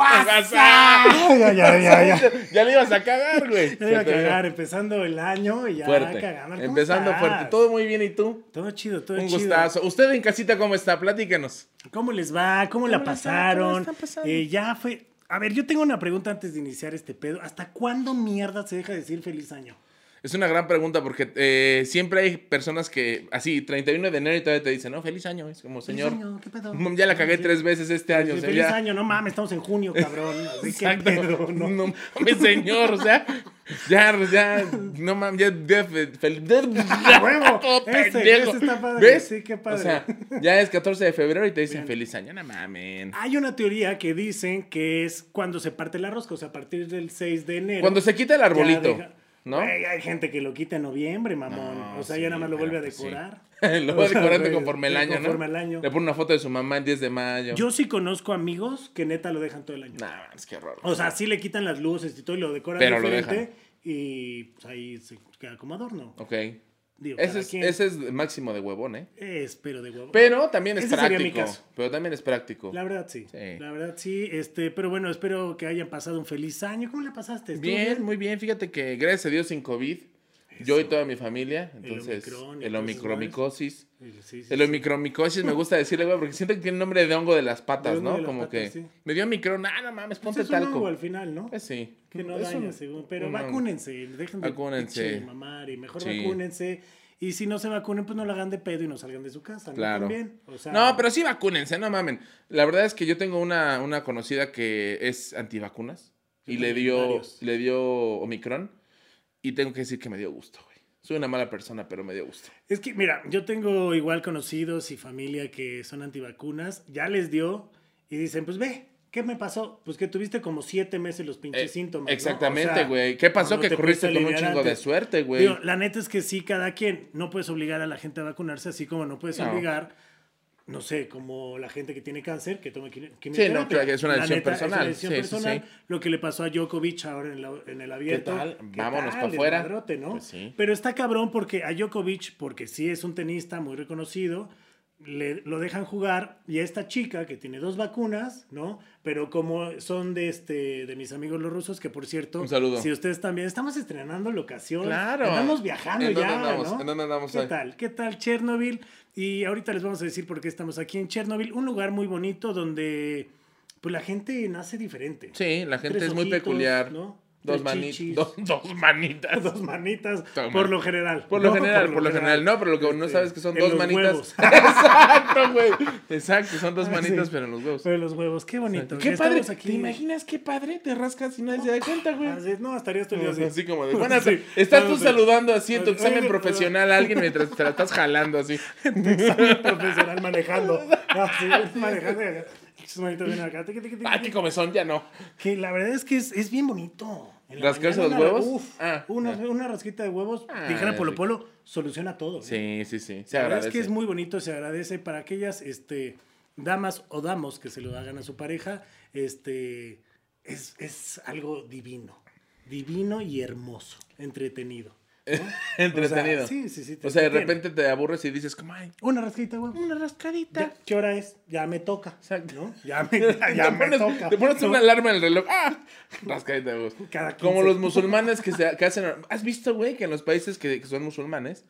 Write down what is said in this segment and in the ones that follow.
WhatsApp. Ya, ya, ya, ya. Ya le ibas a cagar, güey. Ya iba a cagar, empezando el año y ya Fuerte. cagando. ¿Cómo Empezando estás? fuerte. Todo muy bien, ¿y tú? Todo chido, todo Un chido. gustazo. ¿Usted en casita cómo está? Platíquenos. ¿Cómo les va? ¿Cómo, la? ¿Cómo pasaron? están pasando? Eh, ya fue. A ver, yo tengo una pregunta antes de iniciar este pedo. ¿Hasta cuándo mierda se deja de decir feliz año? Es una gran pregunta porque eh, siempre hay personas que, así, 31 de enero y todavía te dicen, no, feliz año. Es como, señor, Feliz año, ¿qué pedo? ya la cagué Sí. tres veces este año. Sí, o sea, feliz ya- año, no mames, estamos en junio, cabrón. Exacto. pedo, ¿no? No mames, señor, o sea, ya, ya, no mames, ya, ya, fe- fel- ¡A huevo! Todo Ese, ese está padre. ¿Ves? Sí, qué padre. O sea, ya es 14 de febrero y te dicen feliz año, no mames. Hay una teoría que dicen que es cuando se parte la rosca, o sea, a partir del 6 de enero. Cuando se quita el arbolito, ¿no? Hay gente que lo quita en noviembre, mamón. No, o sea, sí, ya nada más lo vuelve a pues sí. decorar. Lo va decorando güey, conforme el año, ¿no? conforme el año. Le pone una foto de su mamá el 10 de mayo. Yo sí conozco amigos que neta lo dejan todo el año. Nah, es que horror. O sea, sí le quitan las luces y todo y lo decoran Pero lo diferente. y pues, ahí se queda como adorno. Ok. Digo, Ese es, ese es máximo de huevón, ¿eh? Es, pero de huevo. Pero también es Ese sería mi práctico. caso. Pero también es práctico. La verdad sí. Sí. La verdad sí. Este, pero bueno, espero que hayan pasado un feliz año. ¿Cómo le pasaste? ¿Estuvo Bien, muy bien. Fíjate que gracias a Dios sin COVID, yo y toda mi familia, entonces, el omicromicosis. Sí, sí, sí. El omicromicosis me gusta decirle, güey, porque siento que tiene nombre de hongo de las patas, De ¿no? de las Como patas, que me dio micrón, ah, no mames, Pues ponte es un hongo talco. al final, ¿no? Pues sí. Que no Es daña, un- según. Pero un- vacúnense, dejen de Vacúnense. pinche mamar y mejor vacúnense. Y si no se vacunen, pues no lo hagan de pedo y no salgan de su casa. ¿no? Claro. También. O sea, No, pero sí vacúnense, no mamen. La verdad es que yo tengo una, una conocida que es antivacunas y le dio, varios. le dio Omicron y tengo que decir que me dio gusto, güey. Soy una mala persona, pero me dio gusto. Es que, mira, yo tengo igual conocidos y familia que son antivacunas. Ya les dio y dicen, pues ve, ¿qué me pasó? Pues que tuviste como siete meses los pinches Eh, síntomas. ¿no? Exactamente, O sea, güey. ¿Qué pasó? Que te corriste con un chingo de suerte, güey. La neta es que sí, cada quien. No puedes obligar a la gente a vacunarse, así como no puedes No. obligar, no sé, como la gente que tiene cáncer, que tome quimi- Sí, no, quimioterapia. claro que es una decisión neta, personal. Es una decisión Sí, sí, personal. sí. Lo que le pasó a Djokovic ahora en, la- en el abierto. tal? ¿Qué Vámonos tal? pa' afuera. Pues. Pero está cabrón porque a Djokovic, porque sí es un tenista muy reconocido, le, lo dejan jugar y a esta chica que tiene dos vacunas, ¿no? Pero como son de este de mis amigos los rusos, que por cierto, Un saludo. si ustedes también estamos estrenando locación, Claro. andamos viajando ¿En dónde ya, andamos? ¿no? ¿En dónde andamos ¿Qué tal? ¿Qué tal Chernobyl? Y ahorita les vamos a decir por qué estamos aquí en Chernobyl, un lugar muy bonito donde pues la gente nace diferente. Sí, la gente Tres es muy peculiar. ¿no? Dos, manitas. chichis. Dos, dos manitas. Dos manitas, Toma. por lo general. Por lo ¿no? general, por lo general. No, pero lo que no Este, sabes es que son en dos los manitas. huevos. Exacto, güey. Exacto, son dos Ah, manitas, sí. pero en los huevos. Pero los huevos, qué bonito. Qué padre. aquí. ¿Te imaginas qué padre? Te rascas y nadie se da cuenta, güey. Así, no, estaría día así. Así como de, buenas, Sí. estás tú saludando así en tu examen profesional a alguien mientras te la estás jalando así. Examen profesional manejando. Así, manejando. Sus manitas acá. Ah, qué comezón, ya no. Que la verdad es que es, es bien bonito. ¿Rascarse los huevos? Uf, Ah, una, una rasquita de huevos, Ah, dijera Polo. Polo, soluciona todo. ¿eh? Sí, sí, sí. Se La verdad es que es muy bonito, se agradece para aquellas este, damas o damos que se lo hagan a su pareja. Este, es, es algo divino, divino y hermoso, entretenido. Entretenido. O sea, sí, sí, sí. te O sea, de repente te aburres y dices, como, ay, Una rasquita, güey. una rascadita. Ya, ¿Qué hora es? Ya me toca. Exacto. ¿no? Ya me, ya, ya te me pones, toca. te pones ¿no? una alarma en el reloj. ¡Ah! Rascadita. Cada Como 15. los musulmanes que, se, que hacen. ¿Has visto, güey, que en los países que, que son musulmanes,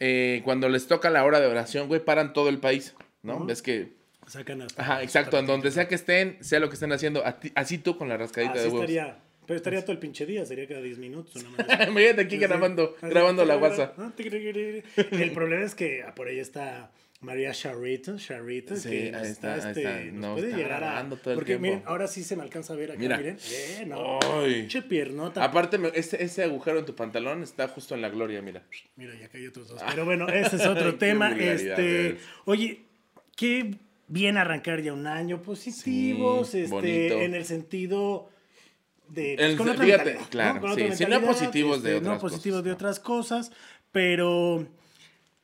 eh, cuando les toca la hora de oración, güey, paran todo el país? ¿no? Ujú. Ves que. Sacan hasta. Ajá, exacto. En donde sea que estén, sea lo que estén haciendo, así tú con la rascadita Así de huevos. estaría. Pero estaría todo el pinche día, sería cada 10 minutos. Imagínate aquí grabando, grabando la WhatsApp. El problema es que ah, por ahí está María Charrito, Charrito, Sí, que ahí está, está, ahí este, está. nos Nos puede está llegar a... grabando todo el porque tiempo. miren, ahora sí se me alcanza a ver acá, Mira. miren. Eh, no. Piernota. Aparte, ese, ese agujero en tu pantalón está justo en la gloria, mira. Mira, ya hay otros dos. Pero bueno, ese es otro tema. Este, oye, qué bien arrancar ya un año positivos, Sí, este, bonito. en el sentido de El- con otra fíjate, mentalidad, ¿no? claro, Con sí, otra sí, no mentalidad, positivos de no otras positivos cosas, de no. otras cosas, pero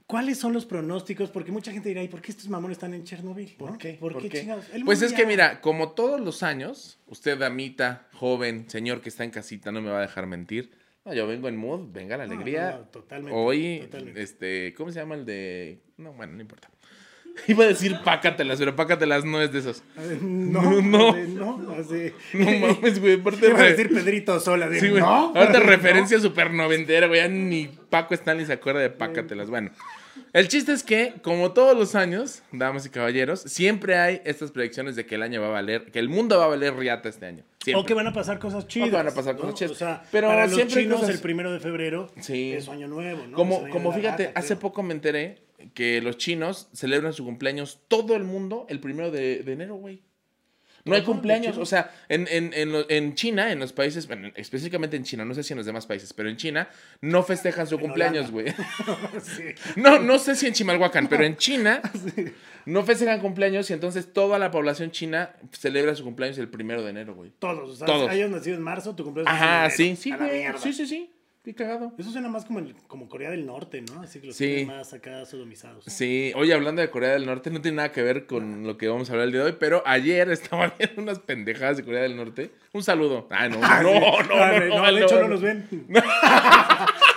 ¿Cuáles son los pronósticos? Porque mucha gente dirá, ¿y por qué estos mamones están en Chernobyl? ¿Por ¿no? qué? ¿Por, ¿Por qué, qué? chingados? El Pues es que mira, como todos los años, usted, damita, joven, señor que está en casita, no me va a dejar mentir. No, yo vengo en mood, venga la alegría. no, no, totalmente, Hoy, totalmente. este, ¿cómo se llama el de...? No, bueno, no importa. Iba a decir pácatelas, pero pácatelas no es de esos. No, No. no, no, así. No mames, güey. Aparte, Iba a decir Pedrito sola. de, Sí, güey. No, Ahorita referencia súper noventera, güey. Ya ni Paco Stanley se acuerda de pácatelas. Bueno, el chiste es que, como todos los años, damas y caballeros, siempre hay estas predicciones de que el año va a valer, que el mundo va a valer riata este año. Siempre. O que van a pasar cosas chidas. van a pasar ¿no? cosas chidas. O sea, Pero para los siempre hay chinos cosas- el primero de febrero Sí. es año nuevo, ¿no? Como, como fíjate, hace creo. poco me enteré que los chinos celebran su cumpleaños todo el mundo el primero de, de enero, güey. No hay cumpleaños, o sea, en, en, en, lo- en China, en los países, bueno, específicamente en China, no sé si en los demás países, pero en China no festejan su cumpleaños, güey. Sí. No, no sé si en Chimalhuacán, pero en China no festejan cumpleaños y entonces toda la población china celebra su cumpleaños el primero de enero, güey. Todos, o sea, Todos. hayas nacido en marzo, tu cumpleaños Ajá, en sí, enero. sí, güey. mierda. Sí, sí, sí. Qué cagado. Eso suena más como, el- como Corea del Norte, ¿no? Así que los Sí. tienen más acá sodomizados. Sí, oye, hablando de Corea del Norte, no tiene nada que ver con lo que vamos a hablar el día de hoy, pero ayer estaba viendo unas pendejadas de Corea del Norte. Un saludo. Ah, no, no, Ah, no, sí. no, Ah, no, no, no, de hecho no. no nos ven.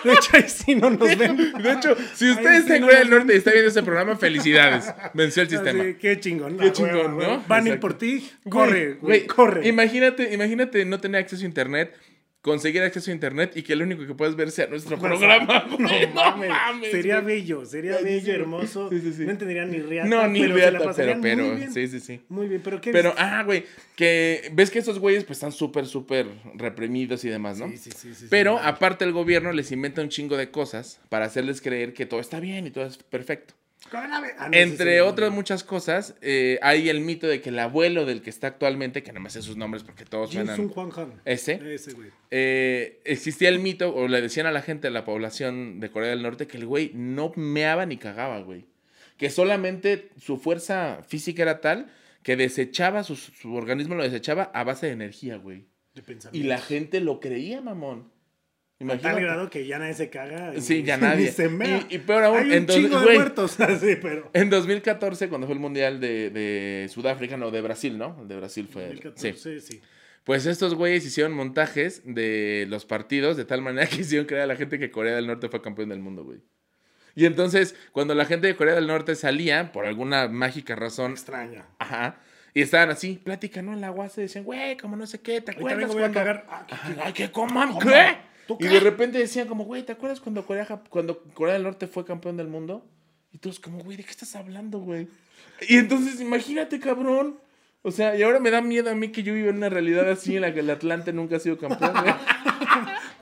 De hecho ahí sí no nos ven. De hecho, si usted Ahí está sí en no Corea del Norte y está viendo este programa, felicidades. Venció el sistema. qué chingón. Qué ah, chingón, ¿no? Van a ir por ti. Corre, güey, corre. Imagínate, imagínate no tener acceso a internet, conseguir acceso a internet y que lo único que puedes ver sea nuestro programa. No güey. mames. sería güey. bello, sería bello, hermoso. Sí, sí, sí. No entenderían ni riata. No, ni pero se la reata, pero, pero, muy bien. sí, sí, sí. Muy bien, pero qué Pero, ah, güey, que ves que estos güeyes pues están súper, súper reprimidos y demás, ¿no? Sí, sí, sí, sí, Pero aparte el gobierno les inventa un chingo de cosas para hacerles creer que todo está bien y todo es perfecto. Ah, Entre otras muchas cosas, eh, hay el mito de que el abuelo del que está actualmente, que no me sé sus nombres porque todos suenan... Hwang Han. Ese. Ese, güey. eh, existía el mito, o le decían a la gente de la población de Corea del Norte que el güey no meaba ni cagaba, güey. Que solamente su fuerza física era tal que desechaba, su, su organismo lo desechaba a base de energía, güey. De Y la gente lo creía, mamón. Tal Imagínate. grado que ya nadie se caga. Sí, ni- ya nadie. se. Y- y peor aún, Hay un chingo de güey. muertos, así, pero. En 2014, cuando fue el Mundial de, de Sudáfrica, no, de Brasil, ¿no? El de Brasil fue... Sí. 2014, sí. Pues estos güeyes hicieron montajes de los partidos de tal manera que hicieron creer a la gente que Corea del Norte fue campeón del mundo, güey. Y entonces, cuando la gente de Corea del Norte salía, por alguna mágica razón, Extraña. ajá, y estaban así, plática, ¿no? En la UAS decían, güey, como no sé qué, ¿te acuerdas voy a cagar. Ah, ¿qué- Ajá, Ay, que coman. ¿qué? ¿Tú Y de repente decían como, güey, ¿te acuerdas cuando Corea, cuando Corea del Norte fue campeón del mundo? Y todos como, güey, ¿de qué estás hablando, güey? Y entonces, imagínate, cabrón. O sea, y ahora me da miedo a mí que yo vivo en una realidad así en la que el Atlante nunca ha sido campeón, güey.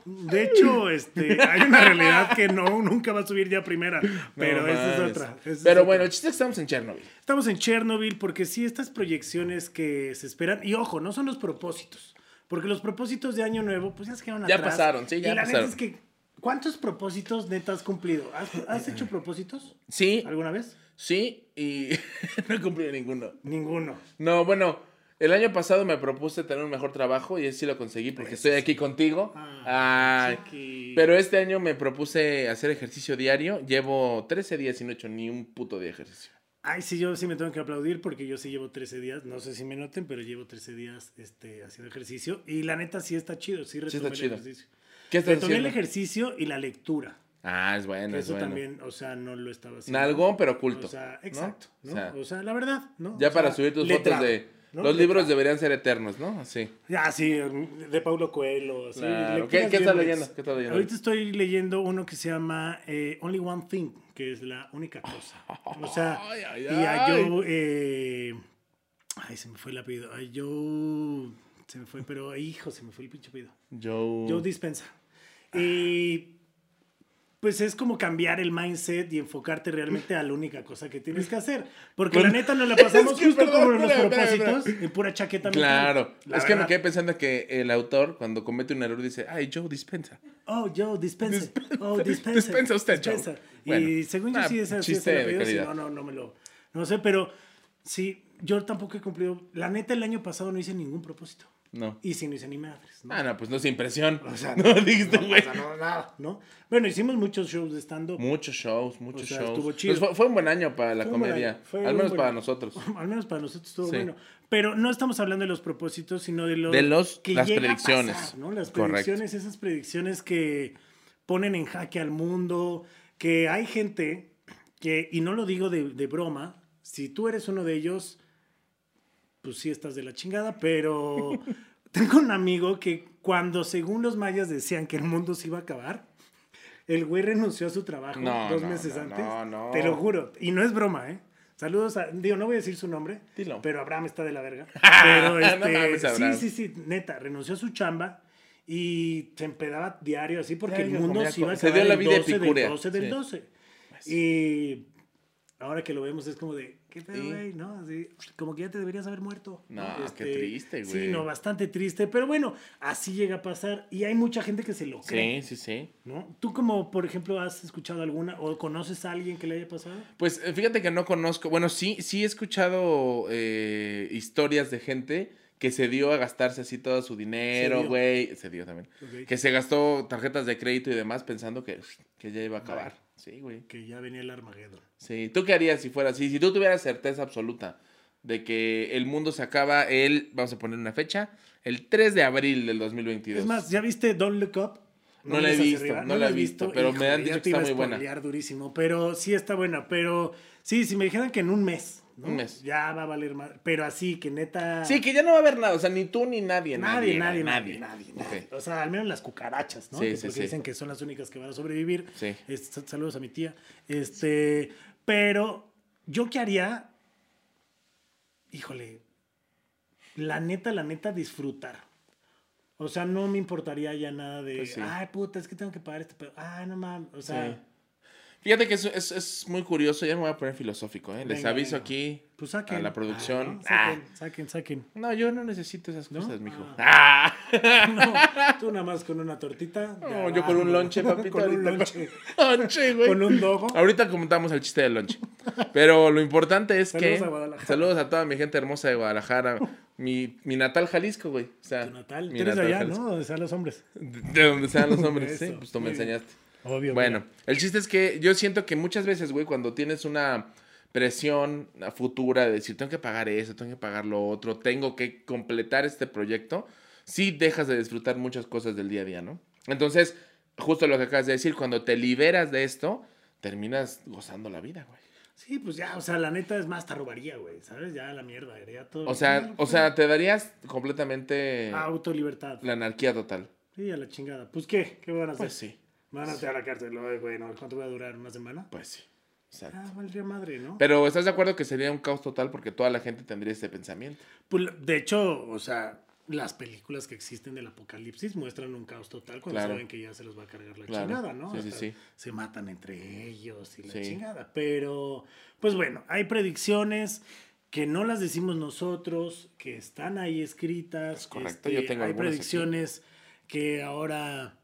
De hecho, este, hay una realidad que no, nunca va a subir ya primera. Pero No esa es otra. esa es Pero otra. bueno, el chiste es que estamos en Chernobyl. Estamos en Chernobyl porque sí, estas proyecciones que se esperan, y ojo, no son los propósitos, porque los propósitos de Año Nuevo, pues ya se quedaron Ya atrás. pasaron, sí, ya y la pasaron. neta es que, ¿cuántos propósitos neta has cumplido? ¿Has, has hecho propósitos Sí, alguna vez? sí, y no he cumplido ninguno. Ninguno. No, bueno, el año pasado me propuse tener un mejor trabajo y sí lo conseguí porque estoy aquí contigo. Ah, Ay, chiqui. Pero este año me propuse hacer ejercicio diario. Llevo 13 días y no he hecho ni un puto de ejercicio. Ay, sí, yo sí me tengo que aplaudir porque yo sí llevo 13 días, no sé si me noten, pero llevo 13 días este, haciendo ejercicio. Y la neta sí está chido, sí retomé está el chido. ejercicio. ¿Qué estás Retomé el haciendo? ejercicio y la lectura. Ah, es bueno, es Eso bueno. también, o sea, no lo estaba haciendo. Nalgón, pero oculto. O sea, exacto, ¿no? O O sea, sea, la verdad, ¿no? ya O para sea, subir tus letrado, fotos de... ¿no? Los libros deberían ser eternos, ¿no? Así. Ah, sí, de Paulo Coelho. Claro. ¿Qué- estás leyendo? ¿Qué estás leyendo? Ahorita estoy leyendo uno que se llama eh, Only One Thing, que es la única cosa. O sea, Ay, ay, y a. Joe... eh, ay, se me fue el apellido. A Joe... Se me fue, pero hijo, se me fue el pinche apellido. Joe... Joe Dispensa. Y pues es como cambiar el mindset y enfocarte realmente a la única cosa que tienes que hacer. Porque la neta nos la pasamos Es que, justo como los propósitos, en pura chaqueta. Claro. La es que me quedé pensando que el autor, cuando comete un error, dice, ay, Joe dispensa. Oh, Joe, dispensa. Oh, dispensa. Dispensa usted, Joe. Bueno, y según yo ah, sí es así. no, no, no me lo... No sé, pero sí, yo tampoco he cumplido... La neta, el año pasado no hice ningún propósito. No. Y sí, no hice ni madres. ¿no? Ah, no, pues no es impresión. O sea, no, dijiste, no güey. pasa no, nada, ¿no? Bueno, hicimos muchos shows de stand-up. Muchos shows, muchos O sea, shows. estuvo chido. Pues fue, fue un buen año para la Fue comedia. fue Al menos buen para nosotros. Al menos para nosotros estuvo Sí. bueno. Pero no estamos hablando de los propósitos, sino de los, De los- las llega a predicciones. pasar, ¿no? Las Correcto. predicciones, esas predicciones que ponen en jaque al mundo, que hay gente que, y no lo digo de, de broma, si tú eres uno de ellos, pues sí estás de la chingada, pero tengo un amigo que cuando según los mayas decían que el mundo se iba a acabar, el güey renunció a su trabajo No, dos no, meses no, antes. no, no. Te lo juro. Y no es broma, ¿eh? Saludos a. Digo, no voy a decir su nombre. Dilo. Pero Abraham está de la verga. Pero No este. sí, sí, sí. Neta, renunció a su chamba y se empedaba diario así porque el mundo se iba a co- se acabar dio la el vida 12 del epicúrea, 12 del sí. 12. Y ahora que lo vemos es como de, ¿qué pedo, Sí. güey? ¿No? Así, como que ya te deberías haber muerto. No, qué triste, Sí, güey. no, bastante triste. Pero bueno, así llega a pasar y hay mucha gente que se lo cree. Sí, sí, sí. ¿no? ¿Tú como, por ejemplo, has escuchado alguna o conoces a alguien que le haya pasado? Pues eh, fíjate que no conozco, bueno, sí, sí he escuchado eh, historias de gente que se dio a gastarse así todo su Se dinero, güey. Se dio también. Ok. Que se gastó tarjetas de crédito y demás pensando que, que ya iba a acabar. Sí, güey. Que ya venía el Armagedón. Sí. ¿Tú qué harías si fuera así? Si tú tuvieras certeza absoluta de que el mundo se acaba el, vamos a poner una fecha, el 3 de abril del 2022. Es más, ¿ya viste Don't Look Up? No la he visto, no la he visto, pero me han dicho que está muy buena. durísimo, pero sí está buena. Pero sí, si me dijeran que en un mes, ¿no? Un mes. Ya va a valer más. Pero así, que neta. Sí, que ya no va a haber nada, o sea, ni tú ni nadie. Nadie, Nadie, nadie, nadie, nadie. nadie. O sea, al menos las cucarachas, ¿no? Sí, Que sí, porque sí. dicen que son las únicas que van a sobrevivir. Sí. Este, saludos a mi tía. Este, pero yo qué haría, híjole, la neta, la neta, disfrutar. O sea, no me importaría ya nada de, Pues ay, puta, es que tengo que pagar este pedo. Ay, no mames. O sea. Fíjate que es, es, es muy curioso, ya me voy a poner filosófico, ¿eh? Les Venga, aviso venga. aquí pues saquen. a la producción. Ah, ¿no? Saquen, saquen, saquen. Ah, no, yo no necesito esas ¿No? cosas, mijo. Ah. Ah. No, tú nada más con una tortita. No, yo con un lonche, papito. con un lonche. lonche, güey. Con un dogo. Ahorita comentamos el chiste del lonche. Pero lo importante es Saludos que. a Guadalajara. Saludos a toda mi gente hermosa de Guadalajara. Mi, mi natal Jalisco, güey. O sea, Tu natal. mi Tú eres natal allá, Jalisco. ¿no? Donde sean los hombres. De donde sean los hombres, sí. Pues tú me enseñaste. Obvio. Bueno, el chiste es que yo siento que muchas veces, güey, cuando tienes una presión futura de decir, tengo que pagar eso, tengo que pagar lo otro, tengo que completar este proyecto, sí dejas de disfrutar muchas cosas del día a día, ¿no? Entonces, justo lo que acabas de decir, cuando te liberas de esto, terminas gozando la vida, güey. Sí, pues ya, o sea, la neta es más, hasta robaría, güey, ¿sabes? Ya la mierda, ya todo. O sea, o sea, te darías completamente Auto, libertad. la anarquía total. Sí, a la chingada. Pues, ¿qué? ¿Qué van a hacer? Pues sí, ¿Me van a a la cárcel? Ay, güey, no, ¿cuánto voy a durar? ¿Una semana? pues sí. Exacto. Ah, valdría madre, ¿no? Pero ¿estás de acuerdo que sería un caos total porque toda la gente tendría este pensamiento? Pues, de hecho, o sea, las películas que existen del apocalipsis muestran un caos total cuando Claro. saben que ya se los va a cargar la Claro. chingada, ¿no? Sí, sí, Hasta sí. Se matan entre ellos y la Sí. chingada. Pero, pues bueno, hay predicciones que no las decimos nosotros, que están ahí escritas. correcto, este, yo tengo Hay aquí. predicciones que ahora,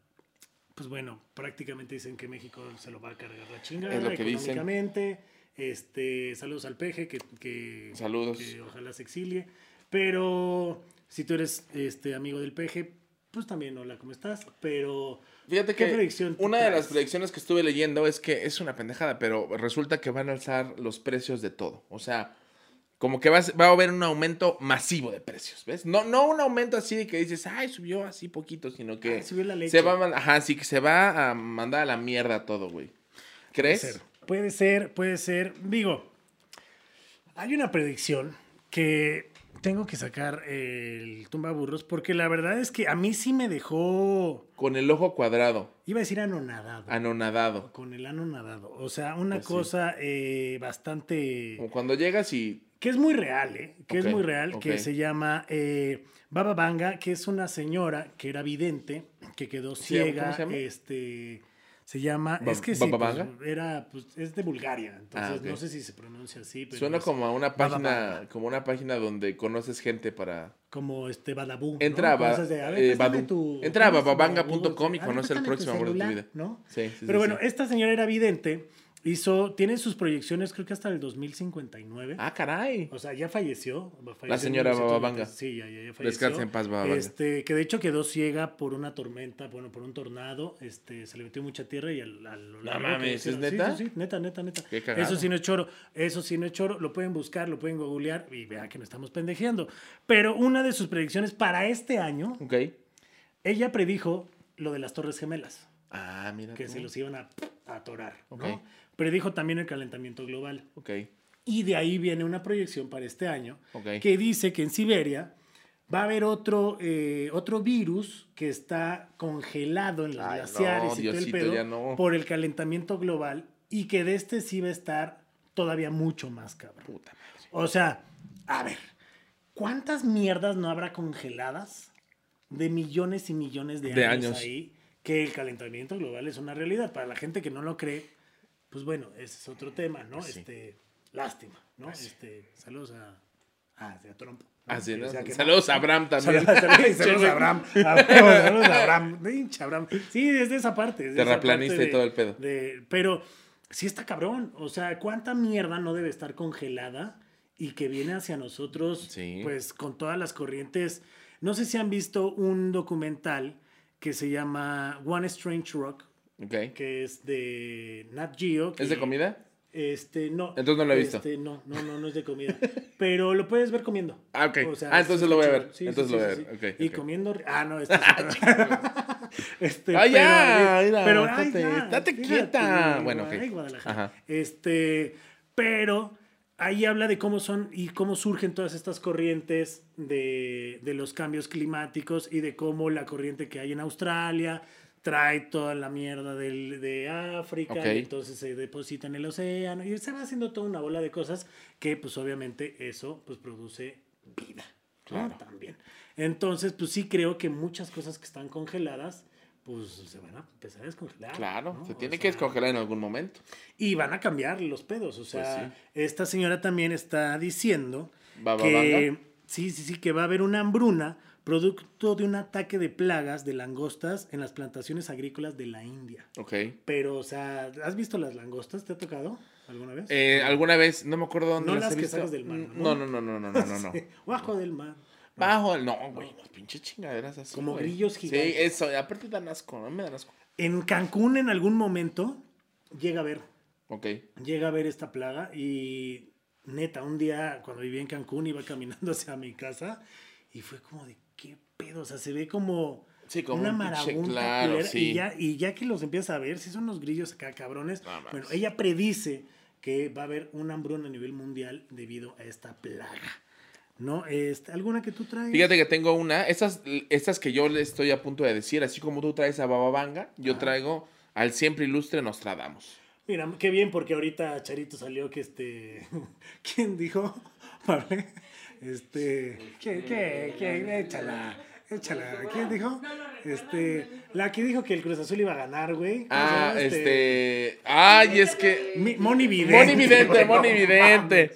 pues bueno, prácticamente dicen que México se lo va a cargar la chingada Es lo que dicen. económicamente. Este, saludos al peje, que, que, Saludos. que ojalá se exilie. Pero si tú eres este amigo del peje, pues también hola, ¿cómo estás? Pero Fíjate ¿Qué que predicción una de las predicciones que estuve leyendo es que es una pendejada, pero resulta que van a alzar los precios de todo. O sea, como que va a, haber un aumento masivo de precios, ¿ves? No, no un aumento así de que dices, ay, subió así poquito, sino que Ay, subió la leche. se va a, ajá, sí que se va a mandar a la mierda todo, güey. ¿Crees? ser. Puede ser, puede ser. Digo, hay una predicción que tengo que sacar el tumba burros porque la verdad es que a mí sí me dejó, Con el ojo cuadrado, iba a decir anonadado. anonadado. Con el anonadado. O sea, una Pues sí. cosa eh, bastante... Como cuando llegas y que es muy real, ¿eh? Que es muy real, que se llama eh, Baba Vanga, que es una señora que era vidente, que quedó ¿Se llama- ciega, se llama? este... Se llama, Ba- es que sí, Baba pues, era, pues, es de Bulgaria, entonces Ah, no sé si se pronuncia así, pero suena como a una página, como una página donde conoces gente para como este Badaboo. Entra ¿no? De, a ver, eh, Badu. tu- Entra bababanga.com y conoce el próximo amor de tu vida. ¿no? Sí, sí, sí, Pero bueno, esta señora era vidente, hizo, tiene sus proyecciones creo que hasta el 2059. Ah, caray. O sea, ya falleció. falleció La señora 1990. Bababanga. Sí, ya, ya, ya falleció. Descansa en paz, Bababanga. Este, que de hecho quedó ciega por una tormenta, bueno, por un tornado. Este, se le metió mucha tierra y al, al lo largo mames, ¿es neta? Sí, sí, neta, neta, neta. Qué. Eso sí no es choro. Eso sí no es choro. Lo pueden buscar, lo pueden googlear y vean que no estamos pendejeando. Pero una de sus predicciones para este año, Ok. ella predijo lo de las Torres Gemelas, Ah, mira. que tú. se los iban a, a atorar. ¿no? Predijo también el calentamiento global. Ok. Y de ahí viene una proyección para este año Ok. que dice que en Siberia va a haber otro, eh, otro virus que está congelado en los Ay, glaciares no, y todo el pedo no. por el calentamiento global y que de este sí va a estar todavía mucho más cabrón. Puta madre. O sea, a ver, ¿cuántas mierdas no habrá congeladas de millones y millones de años, De años. ahí que el calentamiento global es una realidad? Para la gente que no lo cree, pues bueno, ese es otro tema, ¿no? Sí. Este, lástima, ¿no? Pues sí. Este, saludos a, a, a Trump. ¿no? Así, Que ¿no? Saludos a Abraham también. Saludos, a Abraham. Saludos a Abraham. Pinche Abraham. Sí, es de esa parte. esa Terraplanista y todo el pedo. de- pero sí está cabrón. O sea, ¿cuánta mierda no debe estar congelada y que viene hacia nosotros, Sí. pues con todas las corrientes? No sé si han visto un documental que se llama One Strange Rock, Que es de Nat Geo. ¿Es de comida? Este, no. Entonces no lo he visto. Este, no, no, no, no es de comida. Pero lo puedes ver comiendo. Ah, ok. O sea, Ah, entonces lo voy a ver. Sí, Entonces sí, lo voy a ver. Y comiendo. Ah, no, este este, Ah, ya, pero, mira, pero estate- ay, ya, estate fíjate, quieta. Bueno, ok. ay, Guadalajara. Ajá. Este, pero ahí habla de cómo son y cómo surgen todas estas corrientes de, de los cambios climáticos y de cómo la corriente que hay en Australia trae toda la mierda del, de África, y entonces se deposita en el océano y se va haciendo toda una bola de cosas que pues obviamente eso pues produce vida. ¿no? Claro. También. Entonces pues sí creo que muchas cosas que están congeladas pues se van a empezar a descongelar. Claro, ¿no? se O tiene que sea, descongelar en algún momento. y van a cambiar los pedos. O sea, Pues sí. esta señora también está diciendo que sí, sí, sí, que va a haber una hambruna producto de un ataque de plagas de langostas en las plantaciones agrícolas de la India. Ok. Pero, o sea, ¿has visto las langostas? ¿Te ha tocado alguna vez? Eh, alguna vez, no me acuerdo dónde No las las he que visto. sacas del mar, No, ¿no? no, no, no, no, no, no. Sí, Bajo del mar. Bajo. No, güey, no, pinche chingaderas así. Como grillos gigantes. Sí, eso. Aparte dan asco, no me dan asco. En Cancún en algún momento llega a ver Ok. llega a ver esta plaga y neta, un día cuando vivía en Cancún iba caminando hacia mi casa y fue como de qué pedo, o sea, se ve como, Sí, como una un marabunta claro, culera, sí. y, ya, y ya que los empiezas a ver, si son unos grillos acá cabrones, No bueno, ella predice que va a haber una hambruna a nivel mundial debido a esta plaga. ¿No? Este, ¿Alguna que tú traes? Fíjate que tengo una. Estas, estas que yo le estoy a punto de decir, así como tú traes a Bababanga, yo traigo al siempre ilustre Nostradamus. Mira, qué bien, porque ahorita Charito salió que este. ¿Quién dijo? Vale. Este. ¿Qué? ¿Qué? ¿Qué? Échala. Échala. ¿Quién dijo? Este. La que dijo que el Cruz Azul iba a ganar, güey. ¿Cómo se Ah, llama? este. Ay, es que. Mi- Moni Vidente. Moni Vidente, Moni Vidente.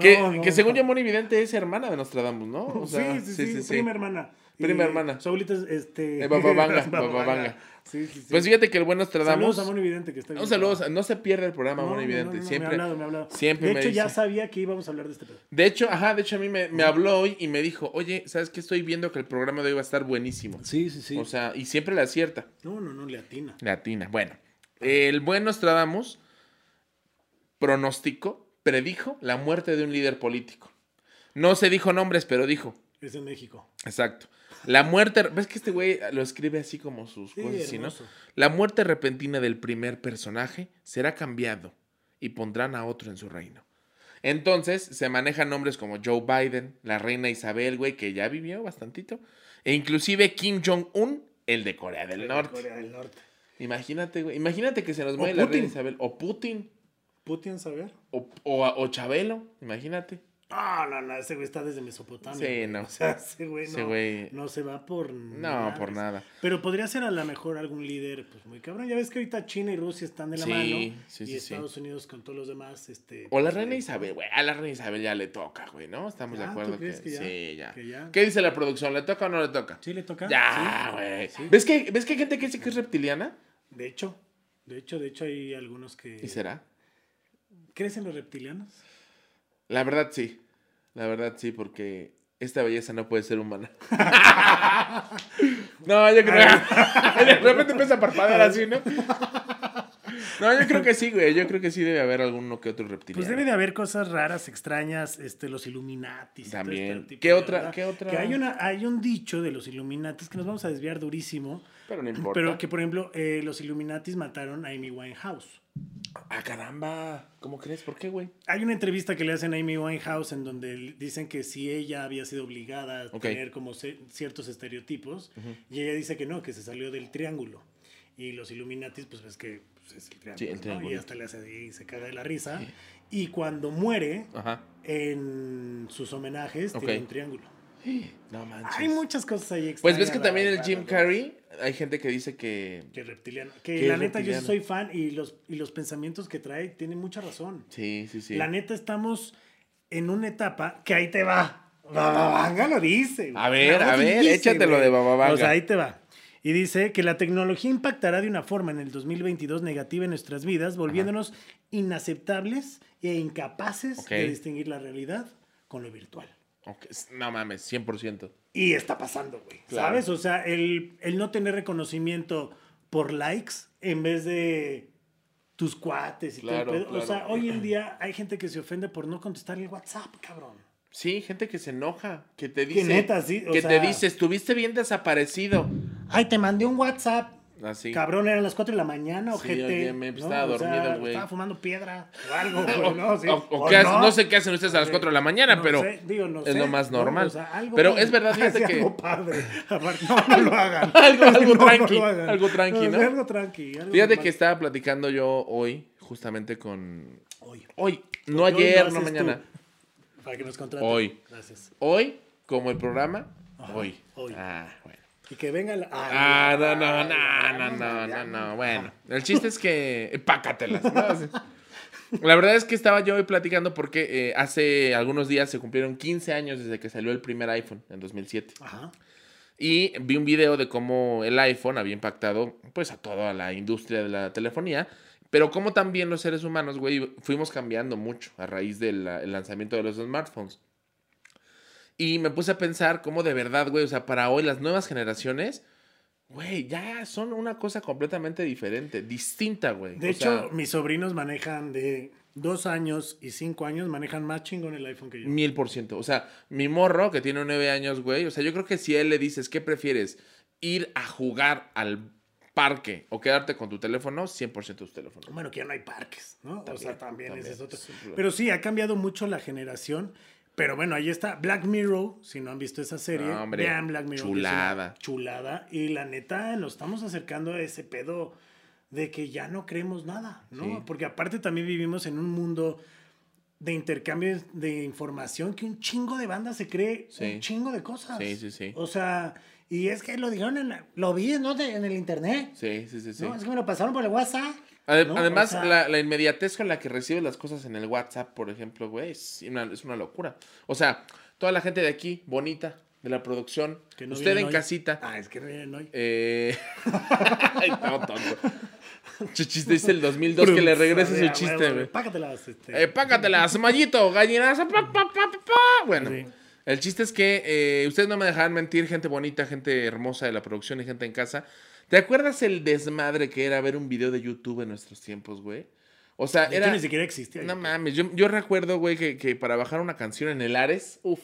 Que, No, que según no. yo, Moni Vidente es hermana de Nostradamus, ¿no? O sea, sí, sí, sí, prima hermana. Prima hermana. Su abuelita es este. Eh, Bababanga. Sí, sí, sí. Pues fíjate que el buen Nostradamus. Saludos a Moni Vidente que está Un bien saludo, cabrón. no se pierde el programa, No, Moni no, Vidente. no, no, siempre. Me ha hablado, me ha hablado. siempre de me hecho, ya dice. sabía que íbamos a hablar de este pedo. De hecho, ajá, de hecho a mí me, me habló hoy y me dijo, oye, ¿sabes qué? Estoy viendo que el programa de hoy va a estar buenísimo. Sí, sí, sí. O sea, y siempre la acierta. no, no, no, le atina. Latina. Bueno, el buen Nostradamus pronosticó, predijo la muerte de un líder político. No se dijo nombres, pero dijo. Es en México. Exacto. La muerte, ves que este güey lo escribe así como sus Sí, cosas ¿no? La muerte repentina del primer personaje será cambiado y pondrán a otro en su reino. Entonces se manejan nombres como Joe Biden, la reina Isabel, güey, que ya vivió bastantito, e inclusive Kim Jong-un, el de Corea del Norte. Corea del Norte. Imagínate, güey, imagínate que se nos O muere la reina Isabel, o Putin, Putin, saber. o, o, o Chabelo, imagínate. No, no, no, ese güey está desde Mesopotamia. Sí, no. O sea, ese güey Ese no, güey- no se va por No, por nada. Pero podría ser a lo mejor algún líder, pues muy cabrón. Ya ves que ahorita China y Rusia están de la Sí, mano. sí, y sí. Estados Unidos con todos los demás, este. O la pues, reina eh, Isabel, güey, a la reina Isabel ya le toca, güey, ¿no? Estamos de acuerdo ¿Tú crees que, que ya? sí, ya. Que ya. ¿Qué dice la producción? ¿Le toca o no le toca? ¿Sí le toca? Ya, güey. ¿Ves, que, ¿Ves que hay gente que dice que es reptiliana? De hecho, de hecho, de hecho hay algunos que. ¿Y será? ¿Crees en los reptilianos? La verdad sí. La verdad sí, porque esta belleza no puede ser humana. no, yo creo de repente empieza a parpadear así, ¿no? No, yo creo que sí, güey. Yo creo que sí debe haber alguno que otro reptiliano. Pues debe de haber cosas raras, extrañas, este, los Illuminatis. todo También. este tipo ¿Qué otra- verdad. qué otra? Que hay, una, hay un dicho de los Illuminatis que nos vamos a desviar durísimo. Pero no importa. Pero que, por ejemplo, eh, los Illuminatis mataron a Amy Winehouse. Ah, caramba. ¿Cómo crees? ¿Por qué, güey? Hay una entrevista que le hacen a Amy Winehouse en donde dicen que si ella había sido obligada a tener como ciertos estereotipos, y ella dice que no, que se salió del triángulo. Y los Illuminatis, pues ves que pues, es el triángulo. Sí, el ¿no? triángulo. Y hasta le hace ahí y se caga de la risa. Y cuando muere, Ajá. en sus homenajes, tiene un triángulo. No manches. Hay muchas cosas ahí Pues ves que extrañas, también la el Jim. Carrey, hay gente que dice que... Que reptiliano. Que Que la neta yo soy fan y los, y los pensamientos que trae tienen mucha razón. Sí, sí, sí. La neta estamos en una etapa que ahí te va. Bababanga lo dice. A ver, a ver, dice, échatelo de Bababanga. O sea, ahí te va. Y dice que la tecnología impactará de una forma en el 2022 negativa en nuestras vidas, volviéndonos inaceptables e incapaces de distinguir la realidad con lo virtual. Ok, No mames, 100%. Y está pasando, güey. Claro. ¿Sabes? O sea, el, el no tener reconocimiento por likes en vez de tus cuates y Claro, todo el pedo. O claro. sea, hoy en día hay gente que se ofende por no contestar el WhatsApp, cabrón. Sí, gente que se enoja, que te dice... neta, sí, o que sea- te dice, estuviste bien desaparecido. Ay, te mandé un WhatsApp. Así. Cabrón, eran las 4 de la mañana, Sí, ojete. oye, me- ¿no? estaba O sea, dormido, güey. Estaba fumando piedra o algo, güey, O, ¿no? Sí. o- o O qué hacen- no. sé qué hacen ustedes a las 4 de la mañana, No pero sé, digo, no es sé, lo más ¿no? normal. O sea, algo pero padre. es verdad, fíjate Sí, que... Algo padre. No, no lo hagan. Algo- algo No, no tranqui, hagan. algo tranqui, sí, ¿no? Algo tranqui. algo Fíjate que estaba platicando yo hoy, justamente con... Hoy. Hoy, no Porque hoy ayer, lo no mañana. tú, Para que nos contraten. Hoy. Gracias. Hoy, como el programa, hoy. hoy. Ah, bueno. Y que venga la. Ah, no, no, no, no, no, no, no. Bueno, el chiste es que. Pácatelas. La verdad es que estaba yo hoy platicando porque eh, hace algunos días se cumplieron 15 años desde que salió el primer iPhone en 2007. Ajá. Y vi un video de cómo el iPhone había impactado pues a toda la industria de la telefonía. Pero como también los seres humanos, güey, fuimos cambiando mucho a raíz del la- el lanzamiento de los smartphones. Y me puse a pensar cómo de verdad, güey, o sea, para hoy las nuevas generaciones, güey, ya son una cosa completamente diferente, distinta, güey. De O hecho, sea, mis sobrinos manejan de dos años y cinco años, manejan más chingón el iPhone que yo. Mil por ciento. O sea, mi morro que tiene nueve años, güey. O sea, yo creo que si él le dices, ¿qué prefieres? ¿Ir a jugar al parque o quedarte con tu teléfono? 100% tu teléfono. Bueno, que ya no hay parques, ¿no? o sea, también, también. ese es otro. Pero sí, ha cambiado mucho la generación. Pero bueno, ahí está Black Mirror, si no han visto esa serie, No, hombre, vean Black Mirror. chulada. Chulada. Y la neta, nos estamos acercando a ese pedo de que ya no creemos nada, ¿no? Sí. Porque aparte también vivimos en un mundo de intercambio de información que un chingo de bandas se cree Sí. un chingo de cosas. Sí, sí, sí. O sea, y es que lo dijeron en la- lo vi, ¿no? De- en el internet. Sí, sí, sí, sí. No, es que me lo pasaron por el WhatsApp. Además, O sea, la, la inmediatez con la que recibes las cosas en el WhatsApp, por ejemplo, güey, es una, es una locura. O sea, toda la gente de aquí, bonita, de la producción, que no usted en hoy. casita. Ah, es que no vienen hoy. Eh... Ay, no, tonto. Chiste dice el 2002 que le regrese su chiste, güey. Págatelas, este. Eh, págatelas, mallito, gallinazo, pa, pa, pa, pa, pa. Bueno, Sí. el chiste es que eh, ustedes no me dejarán mentir, gente bonita, gente hermosa de la producción y gente en casa. ¿Te acuerdas el desmadre que era ver un video de YouTube en nuestros tiempos, güey? O sea, De hecho, era... ni siquiera existía. No mames, yo, yo recuerdo, güey, que, que para bajar una canción en el Ares, uff.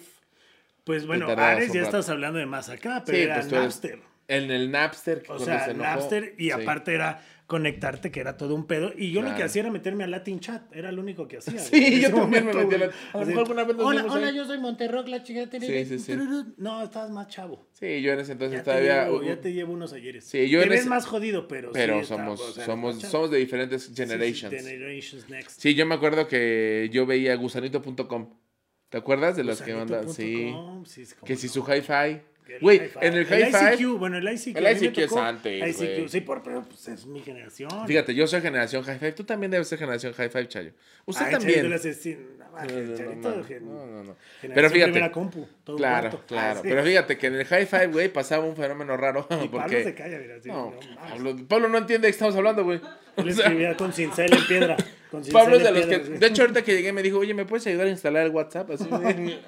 Pues bueno, Ares ya estás hablando de más acá, pero Sí, era pues Napster. En el Napster. O cuando sea, se. Napster y Sí. aparte era conectarte, que era todo un pedo. Y yo lo que hía era meterme a Latin Chat, era lo único que hacía. Sí, yo también me metí a la- güey. a lo Así, mejor alguna vez nos Hola, hola, ahí". yo soy Monterrock, la chica. Sí, sí, sí. No, estabas más chavo. Sí, yo en ese entonces Ya te, todavía... llevo, ya te llevo unos ayeres. Sí, yo te en ves ese- más jodido, pero Pero sí, somos, está- o sea, somos, somos de diferentes generations. generations next. Sí, yo me acuerdo que yo veía gusanito.com. ¿Te acuerdas de los que mandan? Gusanito.com, Sí. Que si su hi-fi. El Güey, en el El hi-fi. ICQ, bueno, el ICQ. El ICQ es antes, ICQ, sí, por, pero pues es mi generación. Fíjate, yo soy generación hi-fi. Tú también debes ser generación hi-fi, Chayo. Usted Ay, también. No, No, no, no, Pero fíjate. compu, todo Claro, cuarto. claro. Ah, sí. Pero fíjate que en el hi-fi, güey, pasaba un fenómeno raro. Y Pablo porque... se calla, mira, así, No. Pablo, Pablo no entiende de qué estamos hablando, güey. Escribía con cincel en piedra. Pablo es de los que. De hecho, ahorita que llegué me dijo, oye, ¿me puedes ayudar a instalar el WhatsApp? Así.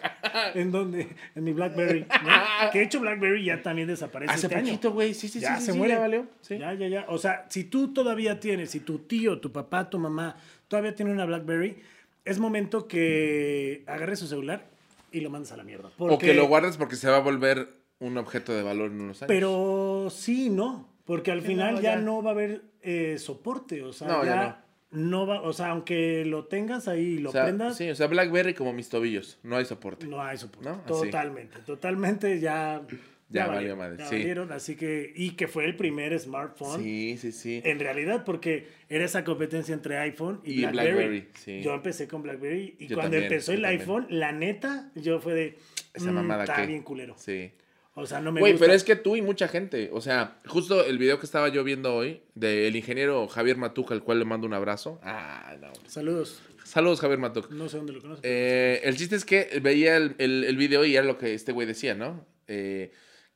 ¿En dónde? En mi Blackberry. ¿no? Que de hecho Blackberry ya también desaparece Hace este poquito, güey. Sí, sí, ya sí. se sí, muere. Ya valió. Sí. Ya, ya, ya. O sea, si tú todavía tienes, si tu tío, tu papá, tu mamá todavía tiene una BlackBerry, es momento que agarres su celular y lo mandes a la mierda. O que lo guardes porque se va a volver un objeto de valor en unos años. Pero sí, no. Porque al final no, ya, ya. no va a haber eh, soporte. O sea, No, ya, ya no va, o sea, aunque lo tengas ahí y lo O sea, prendas, sí, o sea, BlackBerry como mis tobillos, no hay soporte. no hay soporte. ¿No? Así. Totalmente, totalmente ya. Ya valió madre, ya sí. valieron, así que, y que fue el primer smartphone. Sí, sí, sí. En realidad, porque era esa competencia entre iPhone y, Y BlackBerry. BlackBerry, sí. Yo empecé con BlackBerry y Yo cuando también, empezó el también. iPhone, la neta, yo fue de. Esa "Mm, mamada Está bien culero. Sí. O sea, no me Güey, gusta. pero es que tú y mucha gente, o sea, justo el video que estaba yo viendo hoy del ingeniero Javier Matuca, al cual le mando un abrazo. Ah, no. Saludos. Saludos, Javier Matuca. No sé dónde lo conoces. Eh, el chiste es que veía el, el, el video y era lo que este güey decía, ¿no? Eh,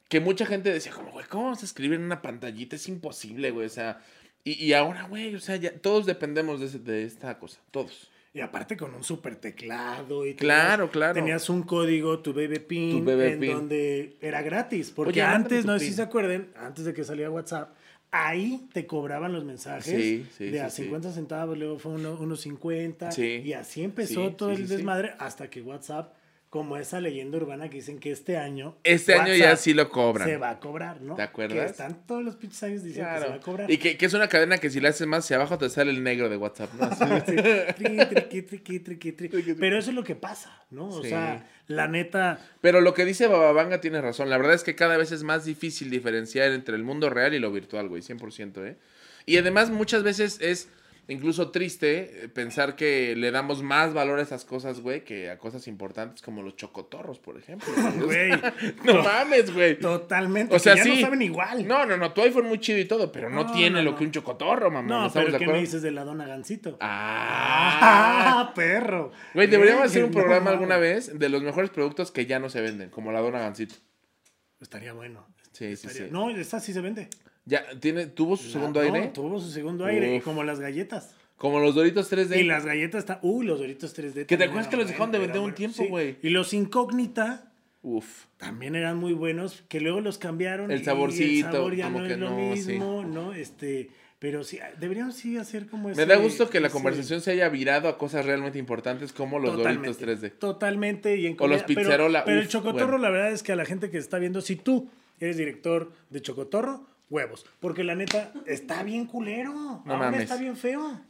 que mucha gente decía, como, güey, ¿cómo vas a escribir en una pantallita? Es imposible, güey, o sea. Y, y ahora, güey, o sea, ya todos dependemos de, ese- de esta cosa, todos. Y aparte con un super teclado y Claro, tenías- claro. Tenías un código, tu BB PIN, Tu en PIN. donde era gratis. Porque Oye, antes, no sé si se acuerden, antes de que saliera WhatsApp, ahí te cobraban los mensajes Sí, sí, de a sí, sí. 50 centavos, luego fue uno, unos 50. Sí. Y así empezó todo el desmadre hasta que WhatsApp, como esa leyenda urbana que dicen que este año. Este año ya sí lo cobran. Se va a cobrar, ¿no? ¿Te acuerdas? Que están todos los pinches años diciendo que se va a cobrar. Y que, que es una cadena que si la haces más hacia abajo te sale el negro de WhatsApp, ¿no? Sí, tri, triqui, triqui, triqui, tri. Pero eso es lo que pasa, ¿no? O Sí. sea, la neta, Pero lo que dice Bababanga tiene razón. La verdad es que cada vez es más difícil diferenciar entre el mundo real y lo virtual, güey, 100%, ¿eh? Y además muchas veces es incluso triste eh, pensar que le damos más valor a esas cosas, güey, que a cosas importantes como los chocotorros, por ejemplo. güey. no mames, güey. totalmente. O sea, que ya sí. no saben igual. No, no, no, tu iPhone muy chido y todo, pero no, No, tiene no, lo no. que un chocotorro, mamá. No, ¿estamos pero ¿qué me dices de la dona Gancito? Ah. ¡Ah, perro! Güey, deberíamos hacer un programa alguna vez de los mejores productos que ya no se venden, como la dona gancito. Estaría bueno. Sí, sí, sí. No, esta sí se vende. Ya, tiene, tuvo su segundo La- no, aire. tuvo su segundo aire, Uf. como las galletas. Como los Doritos 3D. Y las galletas están. Uy, los doritos 3D. Que te acuerdas que los dejaron de vender un tiempo, güey. Y los incógnita Uf. también eran muy buenos, que luego los cambiaron. El y saborcito, el sabor ya como no que es lo no, sí. mismo, ¿no? Este, pero sí, deberíamos sí hacer como Me ese- da gusto que la conversación se haya virado a cosas realmente importantes como los Totalmente, Doritos 3D. Totalmente. Y en O los comida- pero- Pizzerola, Pero, el chocotorro, bueno. la verdad es que a la gente que está viendo, si tú eres director de chocotorro, huevos. Porque la neta está bien culero. Ahora mames. está bien feo.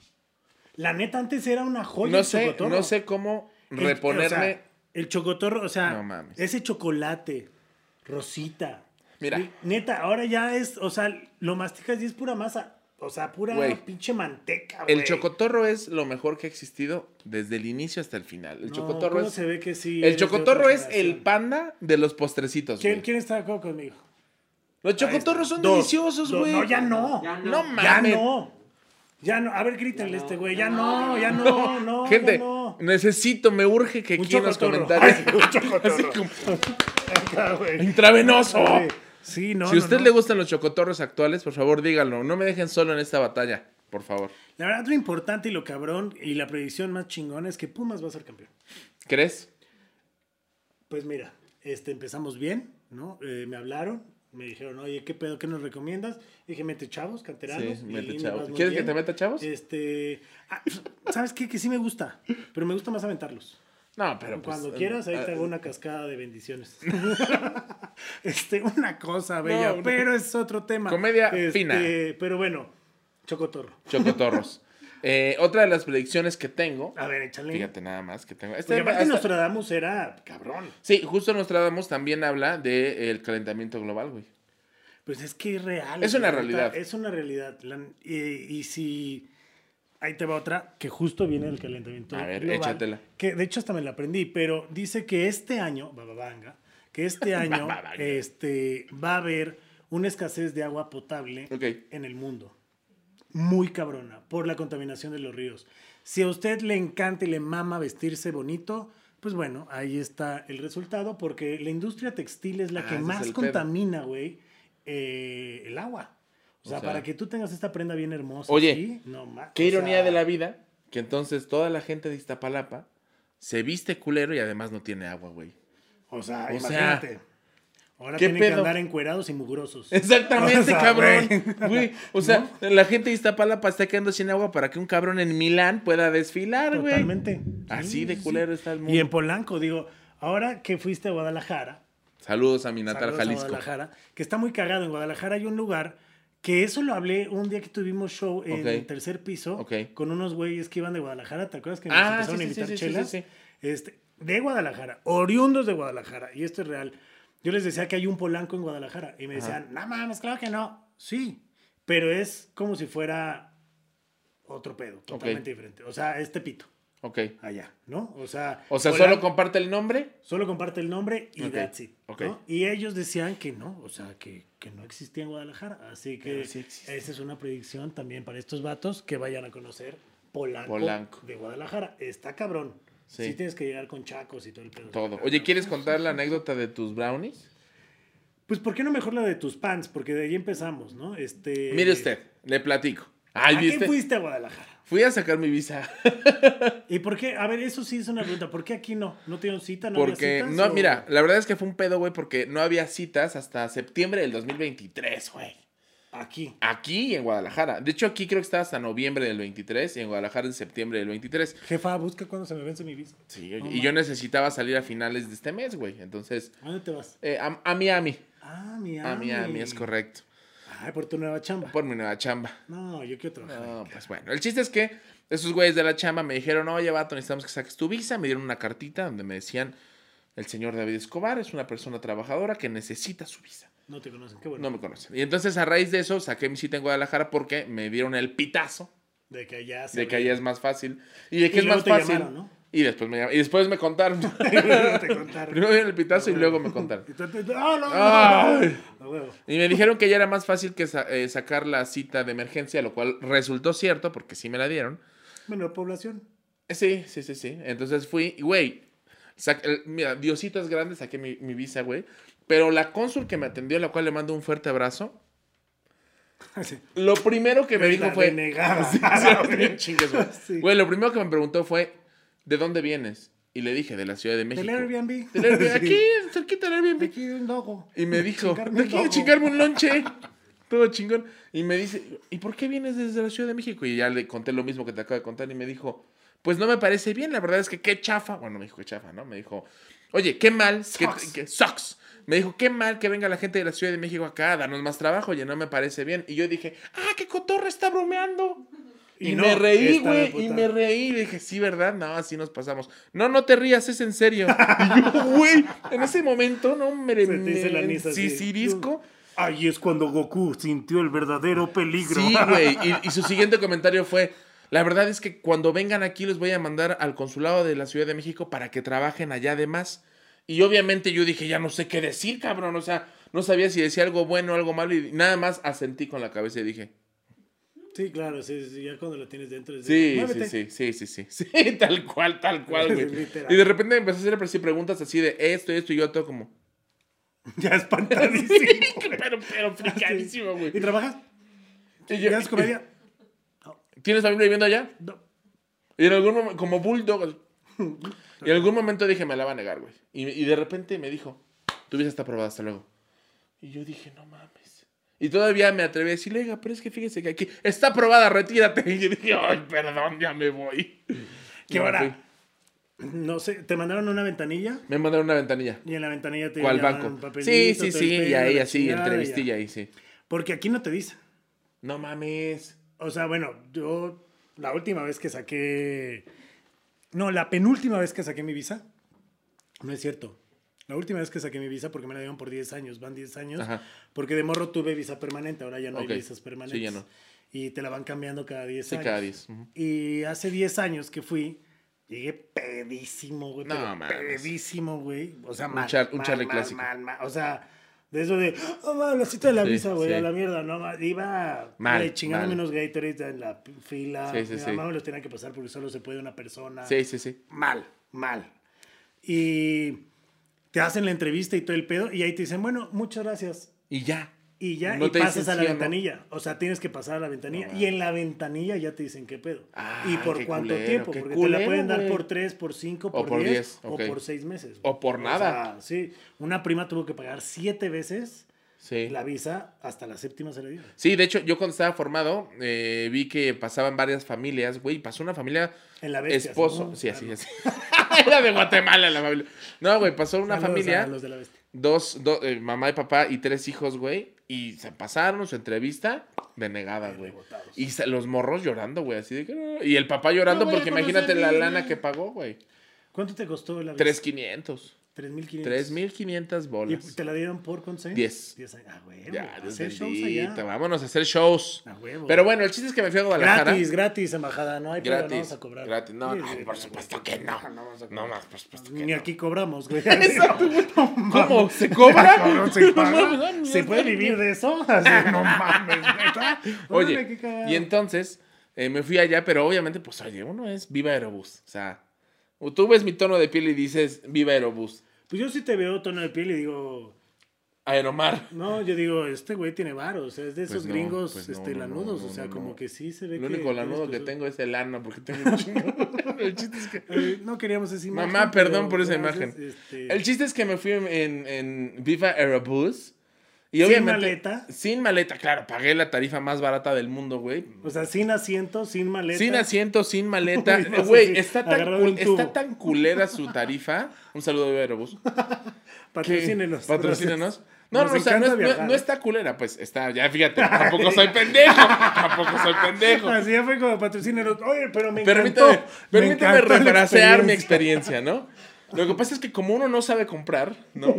La neta antes era una joya. No el sé, chocotorro. no sé cómo El- reponerme. o sea, el chocotorro, o sea, No mames. ese chocolate, rosita. Mira. Sí, Neta, ahora ya es, o sea, lo masticas y es pura masa. O sea, pura pinche manteca, güey. el chocotorro es lo mejor que ha existido desde el inicio hasta el final. El No, chocotorro ¿cómo es. se ve que sí El chocotorro es el panda de los postrecitos, ¿Quién. ¿Quién está de acuerdo conmigo? Los chocotorros son Dos. deliciosos, güey. No, ya no. Ya No no. Ya mames. no. Ya no. A ver, grítenle Ya a este güey. Ya no, ya no, no. Gente, ya no. necesito, me urge que Un aquí en los comentarios. Ay, un chocotorro. Así como- Acá, güey. Intravenoso. Sí, no. si a no, usted no. le gustan los chocotorros actuales, por favor díganlo. No me dejen solo en esta batalla, por favor. La verdad, lo importante y lo cabrón y la predicción más chingona es que Pumas va a ser campeón. ¿Crees? Pues mira, este, empezamos bien, ¿no? Eh, me hablaron, me dijeron, oye, ¿qué pedo? ¿Qué nos recomiendas? Dije, mete chavos, canteranos. Sí, mete me chavos. ¿Quieres que te meta chavos? Este, ah, ¿sabes qué? Que sí me gusta, pero me gusta más aventarlos. No, pero pues, Cuando eh, quieras, ahí ah, te hago una cascada de bendiciones. este, una cosa bella, No, pero es otro tema. Comedia Este, fina. Pero bueno, chocotorro. Chocotorros. Eh, otra de las predicciones que tengo. A ver, échale. Fíjate nada más que tengo. Este, aparte hasta- Nostradamus era cabrón. Sí, justo Nostradamus también habla del calentamiento global, güey. Pues es que es real. Es una realidad. Es una realidad. La- y, y si. Ahí te va otra, que justo viene el calentamiento. A ver, global, échatela. Que de hecho hasta me la aprendí, pero dice que este año, bababanga, que este año este, va a haber una escasez de agua potable en el mundo. Muy cabrona, por la contaminación de los ríos. Si a usted le encanta y le mama vestirse bonito, pues bueno, ahí está el resultado, porque la industria textil es la Ah, que más contamina, güey, eh, el agua. O sea, O sea, para que tú tengas esta prenda bien hermosa. Oye, ¿sí? no, Qué ironía sea, de la vida que entonces toda la gente de Iztapalapa se viste culero y además no tiene agua, güey. O sea, O sea, imagínate. Ahora ¿qué tienen que andar encuerados y mugrosos. Exactamente, O sea, cabrón. güey. Güey, O sea, la gente de Iztapalapa está quedando sin agua para que un cabrón en Milán pueda desfilar, güey. Totalmente. Así Sí, de culero sí. está el mundo. Y en Polanco, digo, ahora que fuiste a Guadalajara, Saludos a mi natal Saludos a Jalisco. Guadalajara, que está muy cagado. En Guadalajara hay un lugar Que eso lo hablé un día que tuvimos show en el tercer piso Ok. con unos güeyes que iban de Guadalajara. ¿Te acuerdas que nos Ah, empezaron sí, a invitar sí, sí, chelas? sí, sí. Este, de Guadalajara, oriundos de Guadalajara. Y esto es real. Yo les decía que hay un polanco en Guadalajara. Y me decían, no mames, claro que no. Sí, pero es como si fuera otro pedo, totalmente diferente. O sea, es Tepito, Ok. allá, ¿no? O sea, O sea, solo comparte el nombre. Solo comparte el nombre y Ok, that's it. ok. ¿no? Y ellos decían que no, o sea, que, que no existía en Guadalajara. Así que sí esa es una predicción también para estos vatos que vayan a conocer Polanco, Polanco. de Guadalajara. Está cabrón. Sí. Sí. tienes que llegar con chacos y todo el pedo. Todo. Oye, ¿quieres contar la anécdota de tus brownies? Pues, ¿por qué no mejor la de tus pants? Porque de ahí empezamos, ¿no? Este... Mire usted, le platico. Ay, ¿A fuiste a Guadalajara? Fui a sacar mi visa. ¿Y por qué? A ver, eso sí es una pregunta. ¿Por qué aquí no? ¿No dieron cita? ¿No había Porque, citas, no, o- mira, la verdad es que fue un pedo, güey, porque no había citas hasta septiembre del 2023, güey. Aquí. Aquí en Guadalajara. De hecho, aquí creo que está hasta noviembre del 23 y en Guadalajara en septiembre del 23. Jefa, busca cuándo se me vence mi visa. Sí, oye, y yo necesitaba salir a finales de este mes, güey. Entonces, ¿A dónde te vas? eh, a, a Miami. Ah, Miami. A Miami, es correcto. Ay, por tu nueva chamba. Por mi nueva chamba. No, yo quiero trabajar. No, pues bueno. El chiste es que esos güeyes de la chamba me dijeron, oye, vato, necesitamos que saques tu visa. Me dieron una cartita donde me decían, el señor David Escobar es una persona trabajadora que necesita su visa. No te conocen, qué bueno. No me conocen. Y entonces a raíz de eso saqué mi cita en Guadalajara porque me dieron el pitazo De que allá se de que allá es más fácil. Y de que Y es más fácil. llamaron, ¿no? Y después me llam- y después me contaron. contaron. Primero dieron el pitazo y luego me contaron. Y ¡Ah, me dijeron que ya era más fácil que sa- eh, sacar la cita de emergencia, lo cual resultó cierto porque sí me la dieron. Bueno, población. Sí, sí, sí, sí. Entonces fui, güey, el- mira, Diositas grandes, saqué mi, mi visa, güey. Pero la cónsul que me atendió, a la cual le mando un fuerte abrazo, Sí. lo primero que me dijo fue... denegada. Sí, sí, bien chingues, güey. Lo primero que me preguntó fue, ¿de dónde vienes? Y le dije, de la Ciudad de México. Del Airbnb. Del Airbnb. Aquí, cerquita del Airbnb. Aquí un dogo. Y me dijo, Chingarme ¿de un aquí dogo. chingarme un lonche? Todo chingón. Y me dice, ¿y por qué vienes desde la Ciudad de México? Y ya le conté lo mismo que te acabo de contar y me dijo, pues no me parece bien, la verdad es que qué chafa. Bueno, me dijo qué chafa, ¿no? Me dijo, oye, qué mal, que, Sucks. que- sucks. Me dijo, qué mal que venga la gente de la Ciudad de México acá a darnos más trabajo, oye, no me parece bien. Y yo dije, ah, qué cotorra está bromeando. Y, Y no, me reí, güey, y me reí. Y dije, sí, ¿verdad? No, así nos pasamos. No, no te rías, es en serio. Y yo, güey, en ese momento, no, me, Se te hizo la nisa así. sisirisco. Ahí es cuando Goku sintió el verdadero peligro. Sí, güey. Y, y su siguiente comentario fue: La verdad es que cuando vengan aquí los voy a mandar al consulado de la Ciudad de México para que trabajen allá además. Y obviamente yo dije: Ya no sé qué decir, cabrón. O sea, no sabía si decía algo bueno o algo malo. Y nada más asentí con la cabeza y dije: Sí, claro, sí, sí, ya cuando lo tienes dentro. es de, Sí, sí, sí, sí, sí, sí. Sí, tal cual, tal cual, güey. Y de repente me empezó a hacer preguntas así de esto, esto, y yo todo como. Ya espantadísimo. pero, pero fricadísimo, güey. ¿Y trabajas? Y yo- ¿Ya es comedia? ¿Tienes familia viviendo allá? No. Y en algún momento, como bulldog. Y en algún momento dije, me la va a negar, güey. Y, y de repente me dijo, tu visa está aprobada, hasta luego. Y yo dije, no mames. Y todavía me atreví a decirle, oiga, pero es que fíjese que aquí está aprobada, retírate. Y yo dije, ay, perdón, ya me voy. ¿Qué hora? fui. No sé, te mandaron una ventanilla Me mandaron una ventanilla. y en la ventanilla te ¿Cuál banco? papelito, Sí, sí, sí. Y ahí así, entrevistilla ahí, sí. Porque aquí no te dice. No mames. O sea, bueno, yo la última vez que saqué. No, la penúltima vez que saqué mi visa. No es cierto. La última vez que saqué mi visa, porque me la dieron por 10 años, van 10 años. Ajá. Porque de morro tuve visa permanente, ahora ya no Ok. hay visas permanentes. Sí, ya no. Y te la van cambiando cada 10 Sí, años. cada 10. Ujú. Y hace 10 años que fui, llegué pedísimo, güey. No, pedísimo, güey. O sea, Un mal, char- un mal, mal, mal, mal. O sea, de eso de, oh, man, la cita de la Sí, visa, güey, sí. a la mierda, no, ma- iba Mal, mal. unos Gatorades en la fila. Sí, sí, Mi mamá me los tenía que pasar porque solo se puede una persona. Sí, sí, sí. Mal, mal. Y te hacen la entrevista y todo el pedo, y ahí te dicen, bueno, muchas gracias. Y ya. Y ya, No y pasas a la o no. ventanilla. O sea, tienes que pasar a la ventanilla. No, y en la ventanilla ya te dicen qué pedo. Y por cuánto culero, tiempo. Porque te la pueden dar por 3, por 5, por, por 10, 10, o ok. por 6 meses. O por nada. sea, sí. Una prima tuvo que pagar 7 veces Sí. la visa. Hasta la séptima se le dio. Sí, de hecho, yo cuando estaba formado, eh, vi que pasaban varias familias, güey. Pasó una familia En la bestia. esposo. ¿no? Sí, así, Ah, así. Era de Guatemala la familia. No, güey, pasó una saludos familia, a los de la bestia. dos, do- eh, mamá y papá y tres hijos, güey. Y se pasaron su entrevista Denegada, güey. Y los morros llorando, güey, así de que... "No". Y el papá llorando No porque imagínate la lana que pagó, güey. ¿Cuánto te costó la vez? 3,500. 3.500. 3,500 ¿Y bolas. te la dieron por cuántos años? Diez. 10 años. Ah, huevo. Ya, hacer shows allá. Vámonos a hacer shows. A huevo. Pero bueno, el chiste es que me fui a Guadalajara. Gratis, gratis, embajada. No hay problema, no Gratis. vamos a cobrar. Gratis. No, Sí, no, sí, por supuesto que sí, no. vamos a No, más, por supuesto que Ni no. aquí cobramos, güey. ¿Cómo? ¿Se cobra? ¿Se, No paga? ¿Se no, puede no. vivir de eso? Así, no mames. Órale, Oye, y entonces eh, me fui allá, pero obviamente, pues, oye, uno es Viva Aerobús. O sea, tú ves mi tono de piel y dices Viva Aerobús. Pues yo sí te veo tono de piel y digo, Aeromar. no, yo digo, este güey tiene varo, o sea, es de esos Pues no, gringos pues no, este, no, lanudos, no, o sea, no, como no. que sí se ve El que... único lanudo que tengo es el ano, porque tengo un chingo. El chiste es que... Eh, no queríamos esa imagen. Mamá, pero perdón por esa imagen. este, El chiste es que me fui en, en- en Viva Aerobús. Y ¿Sin maleta? Sin maleta, claro. Pagué la tarifa más barata del mundo, güey. O sea, sin asiento, sin maleta. Sin asiento, sin maleta. Uy, no sé Güey, está, tan está tan culera su tarifa. Un saludo de Aerobús. Patrocínenos. Patrocínenos. No, no, o sea, no, encanta es- no- viajar. no está culera, pues está, ya fíjate, tampoco soy pendejo, tampoco soy pendejo. Así ya fue como patrocínenos. Oye, pero me encantó. me permíteme encantó la refrasear mi experiencia, ¿no? Lo que pasa es que como uno no sabe comprar, ¿no?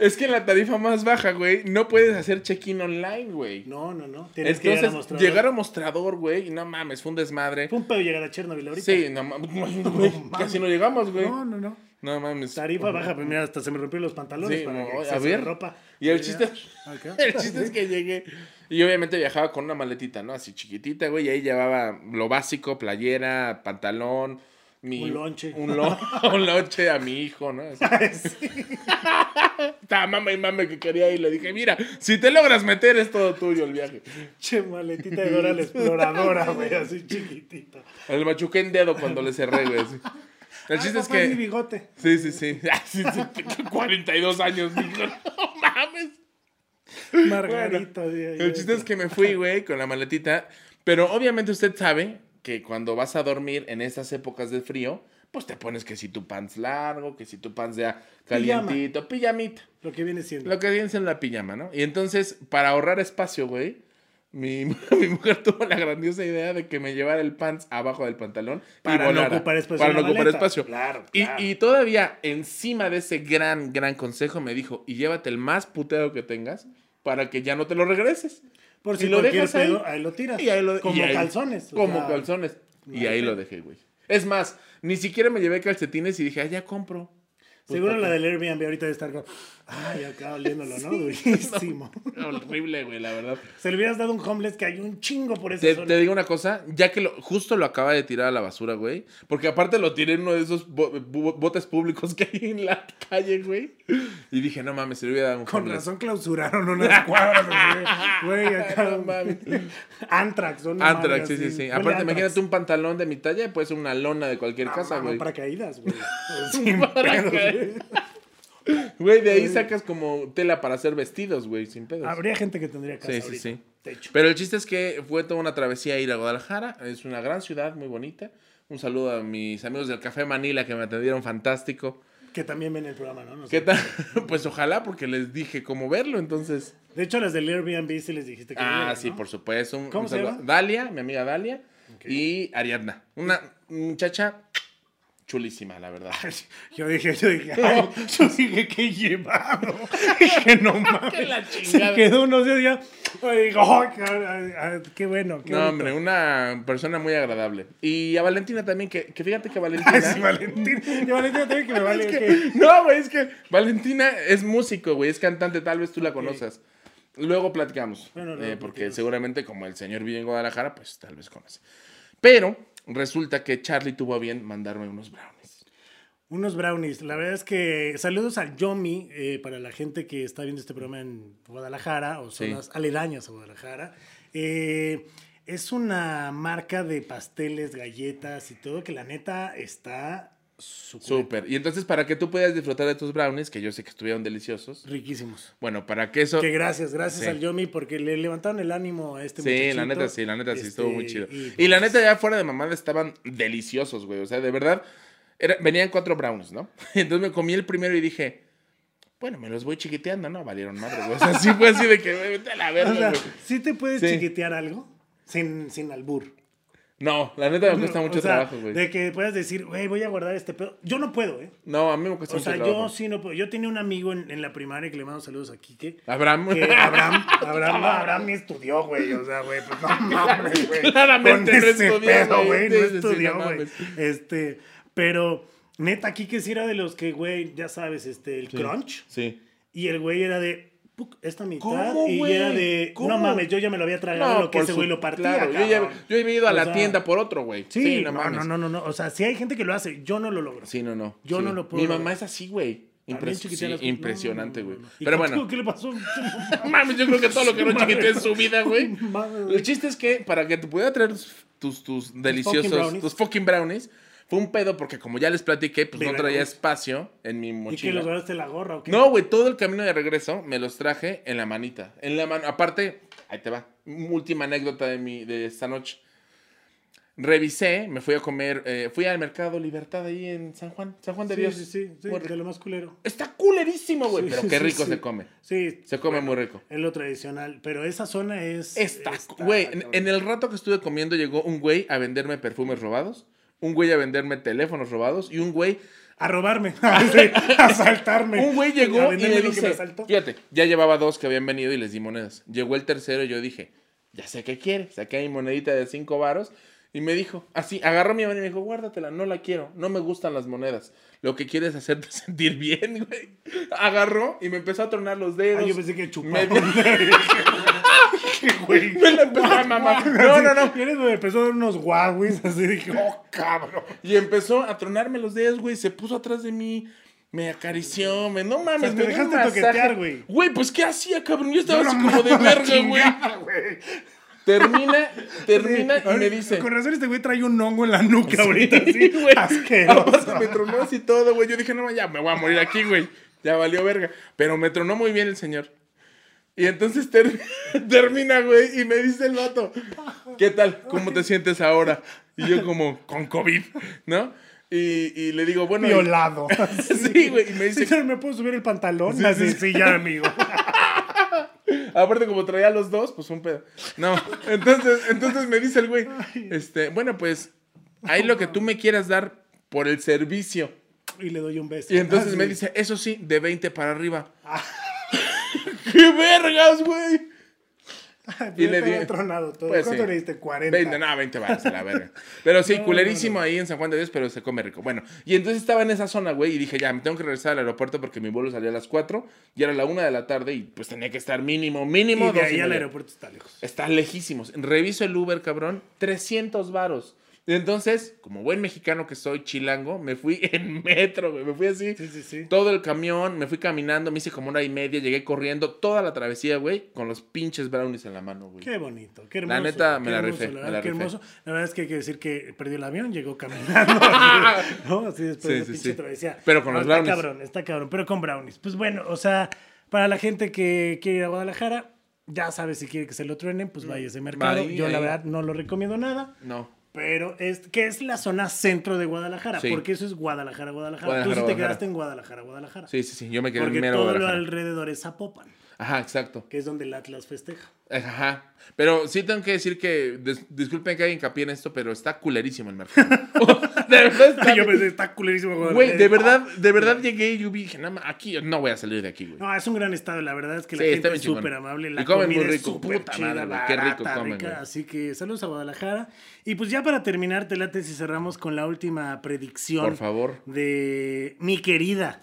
Es que en la tarifa más baja, güey, no puedes hacer check-in online, güey. No, no, no. Tienes que llegar a mostrar. llegar a mostrador, güey, y no mames, fue un desmadre. Fue un pedo llegar a Chernobyl ahorita. Sí, no mames, güey, casi no llegamos, güey. No, no, no. No mames. Tarifa baja, pues mira, hasta se me rompieron los pantalones Sí, para no, que a se ver. ropa. Y el chiste, Acá. el chiste es que llegué y obviamente viajaba con una maletita, ¿no? Así chiquitita, güey, y ahí llevaba lo básico, playera, pantalón, mi, Un lonche. Un, lo- un lonche a mi hijo, ¿no? Estaba mama y mame que quería ir. Le dije, mira, si te logras meter es todo tuyo el viaje. Che, maletita de Dora la exploradora, güey, así chiquitita. Le machuqué en dedo cuando le cerré, güey. así. El Ay, chiste es papá, mi que... bigote. Sí, sí, sí. Ah, sí, sí, 42 años, dijo. No mames. Margarita. ahí, El chiste es que me fui, güey, con la maletita. Pero obviamente usted sabe que cuando vas a dormir en esas épocas de frío, pues te pones que si tu pants largo, que si tu pants ya calientito, pijamita. Lo que viene siendo. Lo que viene en la pijama, ¿no? Y entonces, para ahorrar espacio, güey, mi, mi mujer tuvo la grandiosa idea de que me llevara el pants abajo del pantalón. y Para no ocupar espacio Para no ocupar maleta. espacio. Claro, Y, claro. y todavía, encima de ese gran, gran consejo, me dijo, y llévate el más puteado que tengas para que ya no te lo regreses. Por si lo cualquier dejas ahí. pedo, ahí lo tiras. Y ahí lo- como y ahí- calzones. Como sea, calzones. Y ahí lo dejé, güey. Es más, ni siquiera me llevé calcetines y dije, ah, ya compro. Pues, Seguro ¿para la del Airbnb ahorita debe estar como, ay, acá oliéndolo, ¿no? Durísimo. Horrible, güey, la verdad. Se le hubieras dado un homeless que hay un chingo por esa Te, digo una cosa, ya que lo, justo lo acaba de tirar a la basura, güey. Porque aparte lo tiré en uno de esos bo- botes públicos que hay en la calle, güey. Y dije, no mames, se le hubiera dado un Con homeless. razón clausuraron unas cuadras, güey. Güey, acá. No mames. Antrax, madre Antrax, sí, sí, sí. Aparte, imagínate un pantalón de mi talla, puede ser una lona de cualquier casa, güey. paracaídas, güey. Sin paracaídas. Güey. De ahí sacas como tela para hacer vestidos, güey, sin pedos. Habría gente que tendría casa Sí, sí, ahorita. sí. De hecho. Pero el chiste es que fue toda una travesía ir a Guadalajara. Es una gran ciudad, muy bonita. Un saludo a mis amigos del Café Manila que me atendieron fantástico. Que también ven el programa, ¿no? No sé. ¿Qué tal? Pues ojalá, porque les dije cómo verlo, entonces. De hecho, las del Airbnb sí les dijiste que Ah, sí, ¿no? por supuesto. Un- ¿Cómo un se llama? Dalia, mi amiga Dalia. Y Ariadna. Una muchacha chulísima, la verdad. Yo dije, yo dije, ay, yo dije, qué llevado. Dije, no mames. la Se chingada. quedó unos días ya. Digo, qué, bueno. Qué No, bonito. hombre, una persona muy agradable. Y a Valentina también, que, que fíjate que Valentina. Ay, sí, Valentín. Y Valentín también que me vale. Es que- que- no, güey, es que Valentina es músico, güey, es cantante, tal vez tú la conoces. Luego platicamos. Bueno, eh, porque seguramente como el señor vive en Guadalajara, pues tal vez conoce. Pero resulta que Charlie tuvo a bien mandarme unos brownies. Unos brownies. La verdad es que saludos al Yomi eh, para la gente que está viendo este programa en Guadalajara o Sí. zonas aledañas a Guadalajara. Eh, es una marca de pasteles, galletas y todo que la neta está. Súper. Y entonces, para que tú puedas disfrutar de tus brownies, que yo sé que estuvieron deliciosos. riquísimos. Bueno, para que eso. Que gracias, gracias Sí. al Yomi porque le levantaron el ánimo a este Sí, la neta sí, la neta sí, estuvo muy Este, chido. y, Y, la pues, neta, ya fuera de mamada, estaban deliciosos, güey. O sea, de verdad, era- venían cuatro brownies, ¿no? Entonces me comí el primero y dije, Bueno, me los voy chiquiteando, ¿no? Valieron madre, güey. O sea, sí fue así de que, vete a la O verga, sea, güey. ¿sí te puedes Sí. chiquitear algo? Sin, sin albur. No, la neta me cuesta mucho O sea, trabajo, güey. De que puedas decir, güey, voy a guardar este pedo. Yo no puedo, ¿eh? No, a mí me cuesta O mucho sea, trabajo. yo sí no puedo. Yo tenía un amigo en, en la primaria que le mando saludos a Quique. Abraham. Que Abraham, Abraham, no, Abraham ni estudió, güey. O sea, güey, pues no mames, güey. Claramente Con no ese estudió, pedo, güey. No Sí, sí, sí, estudió, no güey. Este, pero neta, Quique sí era de los que, güey, ya sabes, este, el crunch. Sí. Y el güey era de esta mitad. ¿Cómo, y güey? era de, ¿Cómo? no mames, yo ya me lo había tragado lo que ese güey lo partía. claro, yo, ya, yo he ido a O la sea, tienda por otro, güey. Sí, no, mames. no, no, no, no. O sea, sí hay gente que lo hace. Yo no lo logro. Sí, no, no. Yo sí. no lo puedo Mi mamá es así, güey. Impres- sí, las- impresionante, güey. no, no. ¿Y Pero bueno. ¿Qué le pasó? Mames, yo creo que todo lo que no chiquité en su vida, güey. El chiste es que para que te pudiera traer tus, tus deliciosos, brownies. tus fucking brownies, fue un pedo porque como ya les platiqué, pues no traía espacio en mi ¿Y que mochila. los guardaste la gorra o qué? No, güey, todo el camino de regreso me los traje en la manita. En la mano. Aparte, ahí te va. Última anécdota de, mi, de esta noche. Revisé, me fui a comer, eh, fui al Mercado Libertad ahí en San Juan, San Juan de Sí, Dios. sí, sí, sí, Muy de lo más culero. Está culerísimo, güey, Sí, pero qué rico sí. se come. Sí. Se come muy rico. Es lo tradicional. Pero esa zona es. Está, está, güey, en, en el rato que estuve comiendo llegó un güey a venderme perfumes robados, un güey a venderme teléfonos robados y un güey, A robarme. Sí, a asaltarme. un güey A llegó y que dice, fíjate, ya llevaba dos que habían venido y les di monedas. Llegó el tercero y yo dije, ya sé qué quiere, saqué mi monedita de cinco varos y me dijo, así, agarró mi mano y me dijo, guárdatela, no la quiero, no me gustan las monedas. Lo que quieres es hacerte sentir bien, güey. Agarró y me empezó a tronar los dedos. Ah, yo pensé que me, dio- güey. me la empezó a mamar. No, no, no. Y eres donde empezó a dar unos guaguis. Así dije, oh, cabrón. Y empezó a tronarme los dedos, güey. Se puso atrás de mí. Me acarició, me. No mames, O sea, me dejaste toquetear, güey. Güey, pues ¿qué hacía, cabrón? Yo estaba así como de verga, güey. Termina, termina Sí, y me dice. Con razón este güey trae un hongo en la nuca ahorita, Sí, así. güey. Asqueroso. Me tronó así todo, güey. Yo dije, no, ya me voy a morir aquí, güey. Ya valió verga. Pero me tronó muy bien el señor. Y entonces ter- termina, güey, y me dice el vato, ¿qué tal? ¿Cómo te sientes ahora? Y yo como, con COVID, ¿no? Y, y le digo, bueno... y- Violado. Sí, güey, y me dice, ¿me puedo subir el pantalón? Sí, sí, sí, ya, amigo. aparte como traía los dos, pues un pedo. No, entonces, entonces me dice el güey, este, bueno, pues, ahí lo que tú me quieras dar por el servicio. Y le doy un beso. Y entonces Ah, me dice, eso sí, de 20 para arriba. ¡Qué vergas, güey! y le di- tronado todo. Pues ¿Cuánto sí. le diste? 40. 20, no, 20 baros a la verga. Pero sí, No, culerísimo no, no. ahí en San Juan de Dios, pero se come rico. Bueno, y entonces estaba en esa zona, güey, y dije, ya, me tengo que regresar al aeropuerto porque mi vuelo salía a las 4 y era la 1 de la tarde y pues tenía que estar mínimo, mínimo Y de ahí al aeropuerto está lejos. Está lejísimos. Reviso el Uber, cabrón, 300 varos. Entonces, como buen mexicano que soy, chilango, me fui en metro, güey. Me fui así. Sí, sí, sí. Todo el camión, me fui caminando, me hice como una hora y media, llegué corriendo toda la travesía, güey, con los pinches brownies en la mano, güey. Qué bonito, qué hermoso. La neta, me la hermoso, rifé, La me verdad, la qué rifé. hermoso. La verdad es que hay que decir que perdió el avión, llegó caminando. ¿no? Así después Sí, de sí, pinche sí. travesía. Pero con No, los está brownies. cabrón, está cabrón, pero con brownies. Pues bueno, o sea, para la gente que quiere ir a Guadalajara, ya sabe si quiere que se lo truenen, pues vaya a ese mercado. Ahí, Yo la verdad no lo recomiendo nada. No. Pero es que es la zona centro de Guadalajara, Sí. porque eso es Guadalajara, Guadalajara. Tú sí te quedaste en Guadalajara, Guadalajara. Sí, sí, sí. Yo me quedé porque en mero todo lo alrededor es Zapopan, Ajá, exacto. que es donde el Atlas festeja. Ajá. Pero sí tengo que decir que, dis- disculpen que haga hincapié en esto, pero está culerísimo el mercado. de verdad está. Yo pensé, está culerísimo. Güey, güey de eh, verdad, de verdad llegué y yo dije, nada más, aquí no voy a salir de aquí, güey. No, es un gran estado, la verdad es que la sí, gente es súper amable. La y comen comida muy rico, es super puta chida, madre, barata, qué rico comen. Rica, así que saludos a Guadalajara. Y pues ya para terminar, te late si cerramos con la última predicción. Por favor. De mi querida,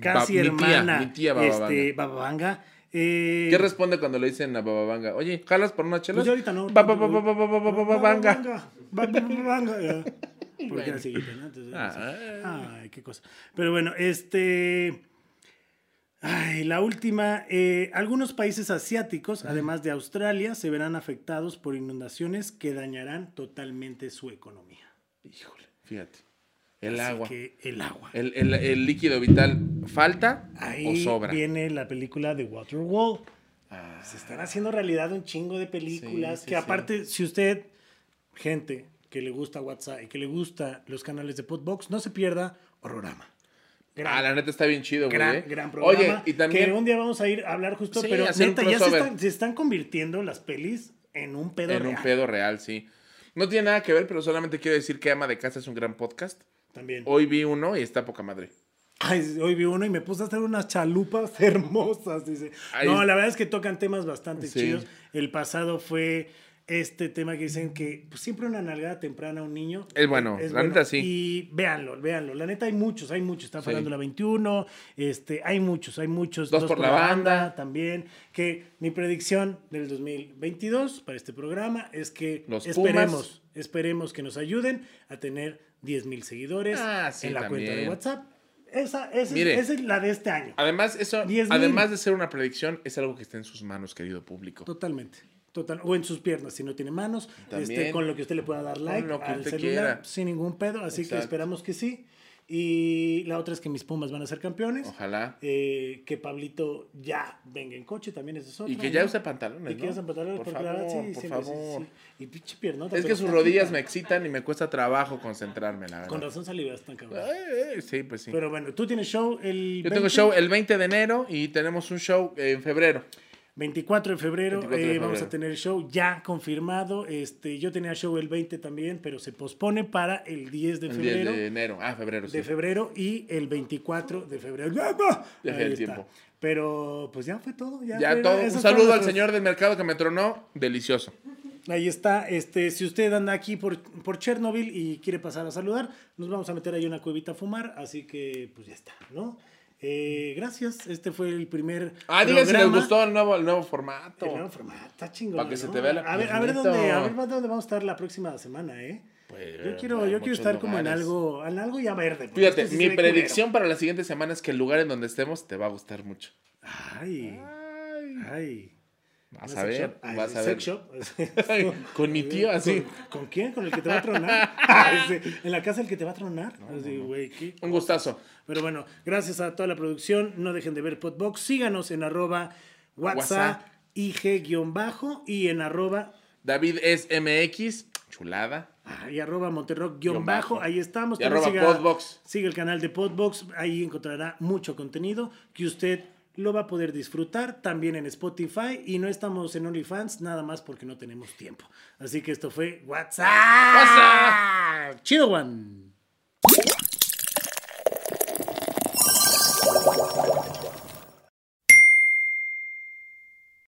casi ba hermana, mi tía, mi tía este, Bababanga. Eh, ¿Qué responde cuando le dicen a Bababanga? Oye, ¿jalas por una chela? Pues ahorita no. Bababanga. Bababanga. Porque era seguida, ¿no? Entonces, Ah. Ay, qué cosa. Pero bueno, este. Ay, la última. eh, algunos países asiáticos, además de Australia, se verán afectados por inundaciones que dañarán totalmente su economía. Híjole, fíjate. El Así agua. que el agua. El, el- el líquido vital, ¿falta Ahí o sobra? viene la película de Waterworld. Ah, Se están haciendo realidad un chingo de películas Sí, que sí. aparte, si usted, gente que le gusta WhatsApp y que le gusta los canales de Podbox, no se pierda Horrorama. Gran, Ah, la neta está bien chido, güey. gran, eh. gran programa. Oye, y también. Que un día vamos a ir a hablar justo, Sí, pero un neta, ya se están, se están convirtiendo las pelis en un pedo En un real. pedo real, sí. No tiene nada que ver, pero solamente quiero decir que Ama de Casa es un gran podcast. También. Hoy vi uno y está poca madre. Ay, hoy vi uno y me puse a hacer unas chalupas hermosas, dice. Ay. No, la verdad es que tocan temas bastante Sí. chidos. El pasado fue este tema que dicen que pues, siempre una nalgada temprana a un niño. Es bueno, la neta sí. Y véanlo, véanlo. La neta hay muchos, hay muchos. Está Sí. la 21, este, hay muchos, hay muchos. Dos por la banda. También. Que mi predicción del 2022 para este programa es que Los esperemos, Pumas. esperemos que nos ayuden a tener 10 mil seguidores Ah, sí, en la cuenta de. WhatsApp. Esa, esa, es- Mire. esa es la de este año. Además, eso, 10,000. además de ser una predicción, es algo que está en sus manos, querido público. Totalmente. Total, o en sus piernas, si no tiene manos, También. este, con lo que usted le pueda dar like lo que al celular, quiera. sin ningún pedo, así que Exacto. esperamos que sí. Y la otra es que mis Pumas van a ser campeones. Ojalá. Eh, que Pablito ya venga en coche, también ese es otro. Y que ya use pantalones, Y que ya usen pantalones, Por porque la verdad favor, sí, por sí, favor. sí, sí. Y pinche piernota. Es que sus rodillas me excitan y me cuesta trabajo concentrarme, la verdad. Con razón salivas tan cabrón. Eh, eh, sí, pues sí. Pero bueno, tú tienes show el Yo tengo 20, show el 20 de enero y tenemos un show en febrero. 24 de febrero, 24 de eh, vamos a tener show ya confirmado. Este, yo tenía show el 20 también, pero se pospone para el 10 de El febrero. 10 de enero. Ah, febrero, sí. de febrero y el 24 de febrero. Ya el tiempo. Pero pues ya fue todo. Ya, Ya fue- todo. Un saludo al señor del mercado que me tronó. Delicioso. Ahí está. Este, si usted anda aquí por, por Chernobyl y quiere pasar a saludar, nos vamos a meter ahí una cuevita a fumar. Así que pues ya está, ¿no? Eh, gracias. Este fue el primer. Ah, digan si les gustó el nuevo, el nuevo formato. El nuevo formato, está chingón. Para que se ¿no? te vea la a ver, a ver dónde, a ver dónde vamos a estar la próxima semana, ¿eh? Pues, Yo quiero, yo quiero estar como en algo, en algo ya verde. Fíjate, esto sí mi predicción para la siguiente semana es que el lugar en donde estemos te va a gustar mucho. Ay, ay. Vas ¿Un a sex ver, shop? Ay, vas a ver. Con mi tío así. ¿Con, quién? ¿Con el que te va a tronar? ¿En la casa el que te va a tronar? Así, güey, ¿qué? Un gustazo. Pero bueno, gracias a toda la producción. No dejen de ver Podbox. Síganos en arroba WhatsApp. IG-bajo y en arroba David es MX, chulada. Ah, y arroba Monterrock guion bajo, bajo. ahí estamos. Y arroba Podbox. Sigue el canal de Podbox, ahí encontrará mucho contenido que usted lo va a poder disfrutar también en Spotify y no estamos en OnlyFans nada más porque no tenemos tiempo. Así que esto fue WhatsApp. WhatsApp. Chido one.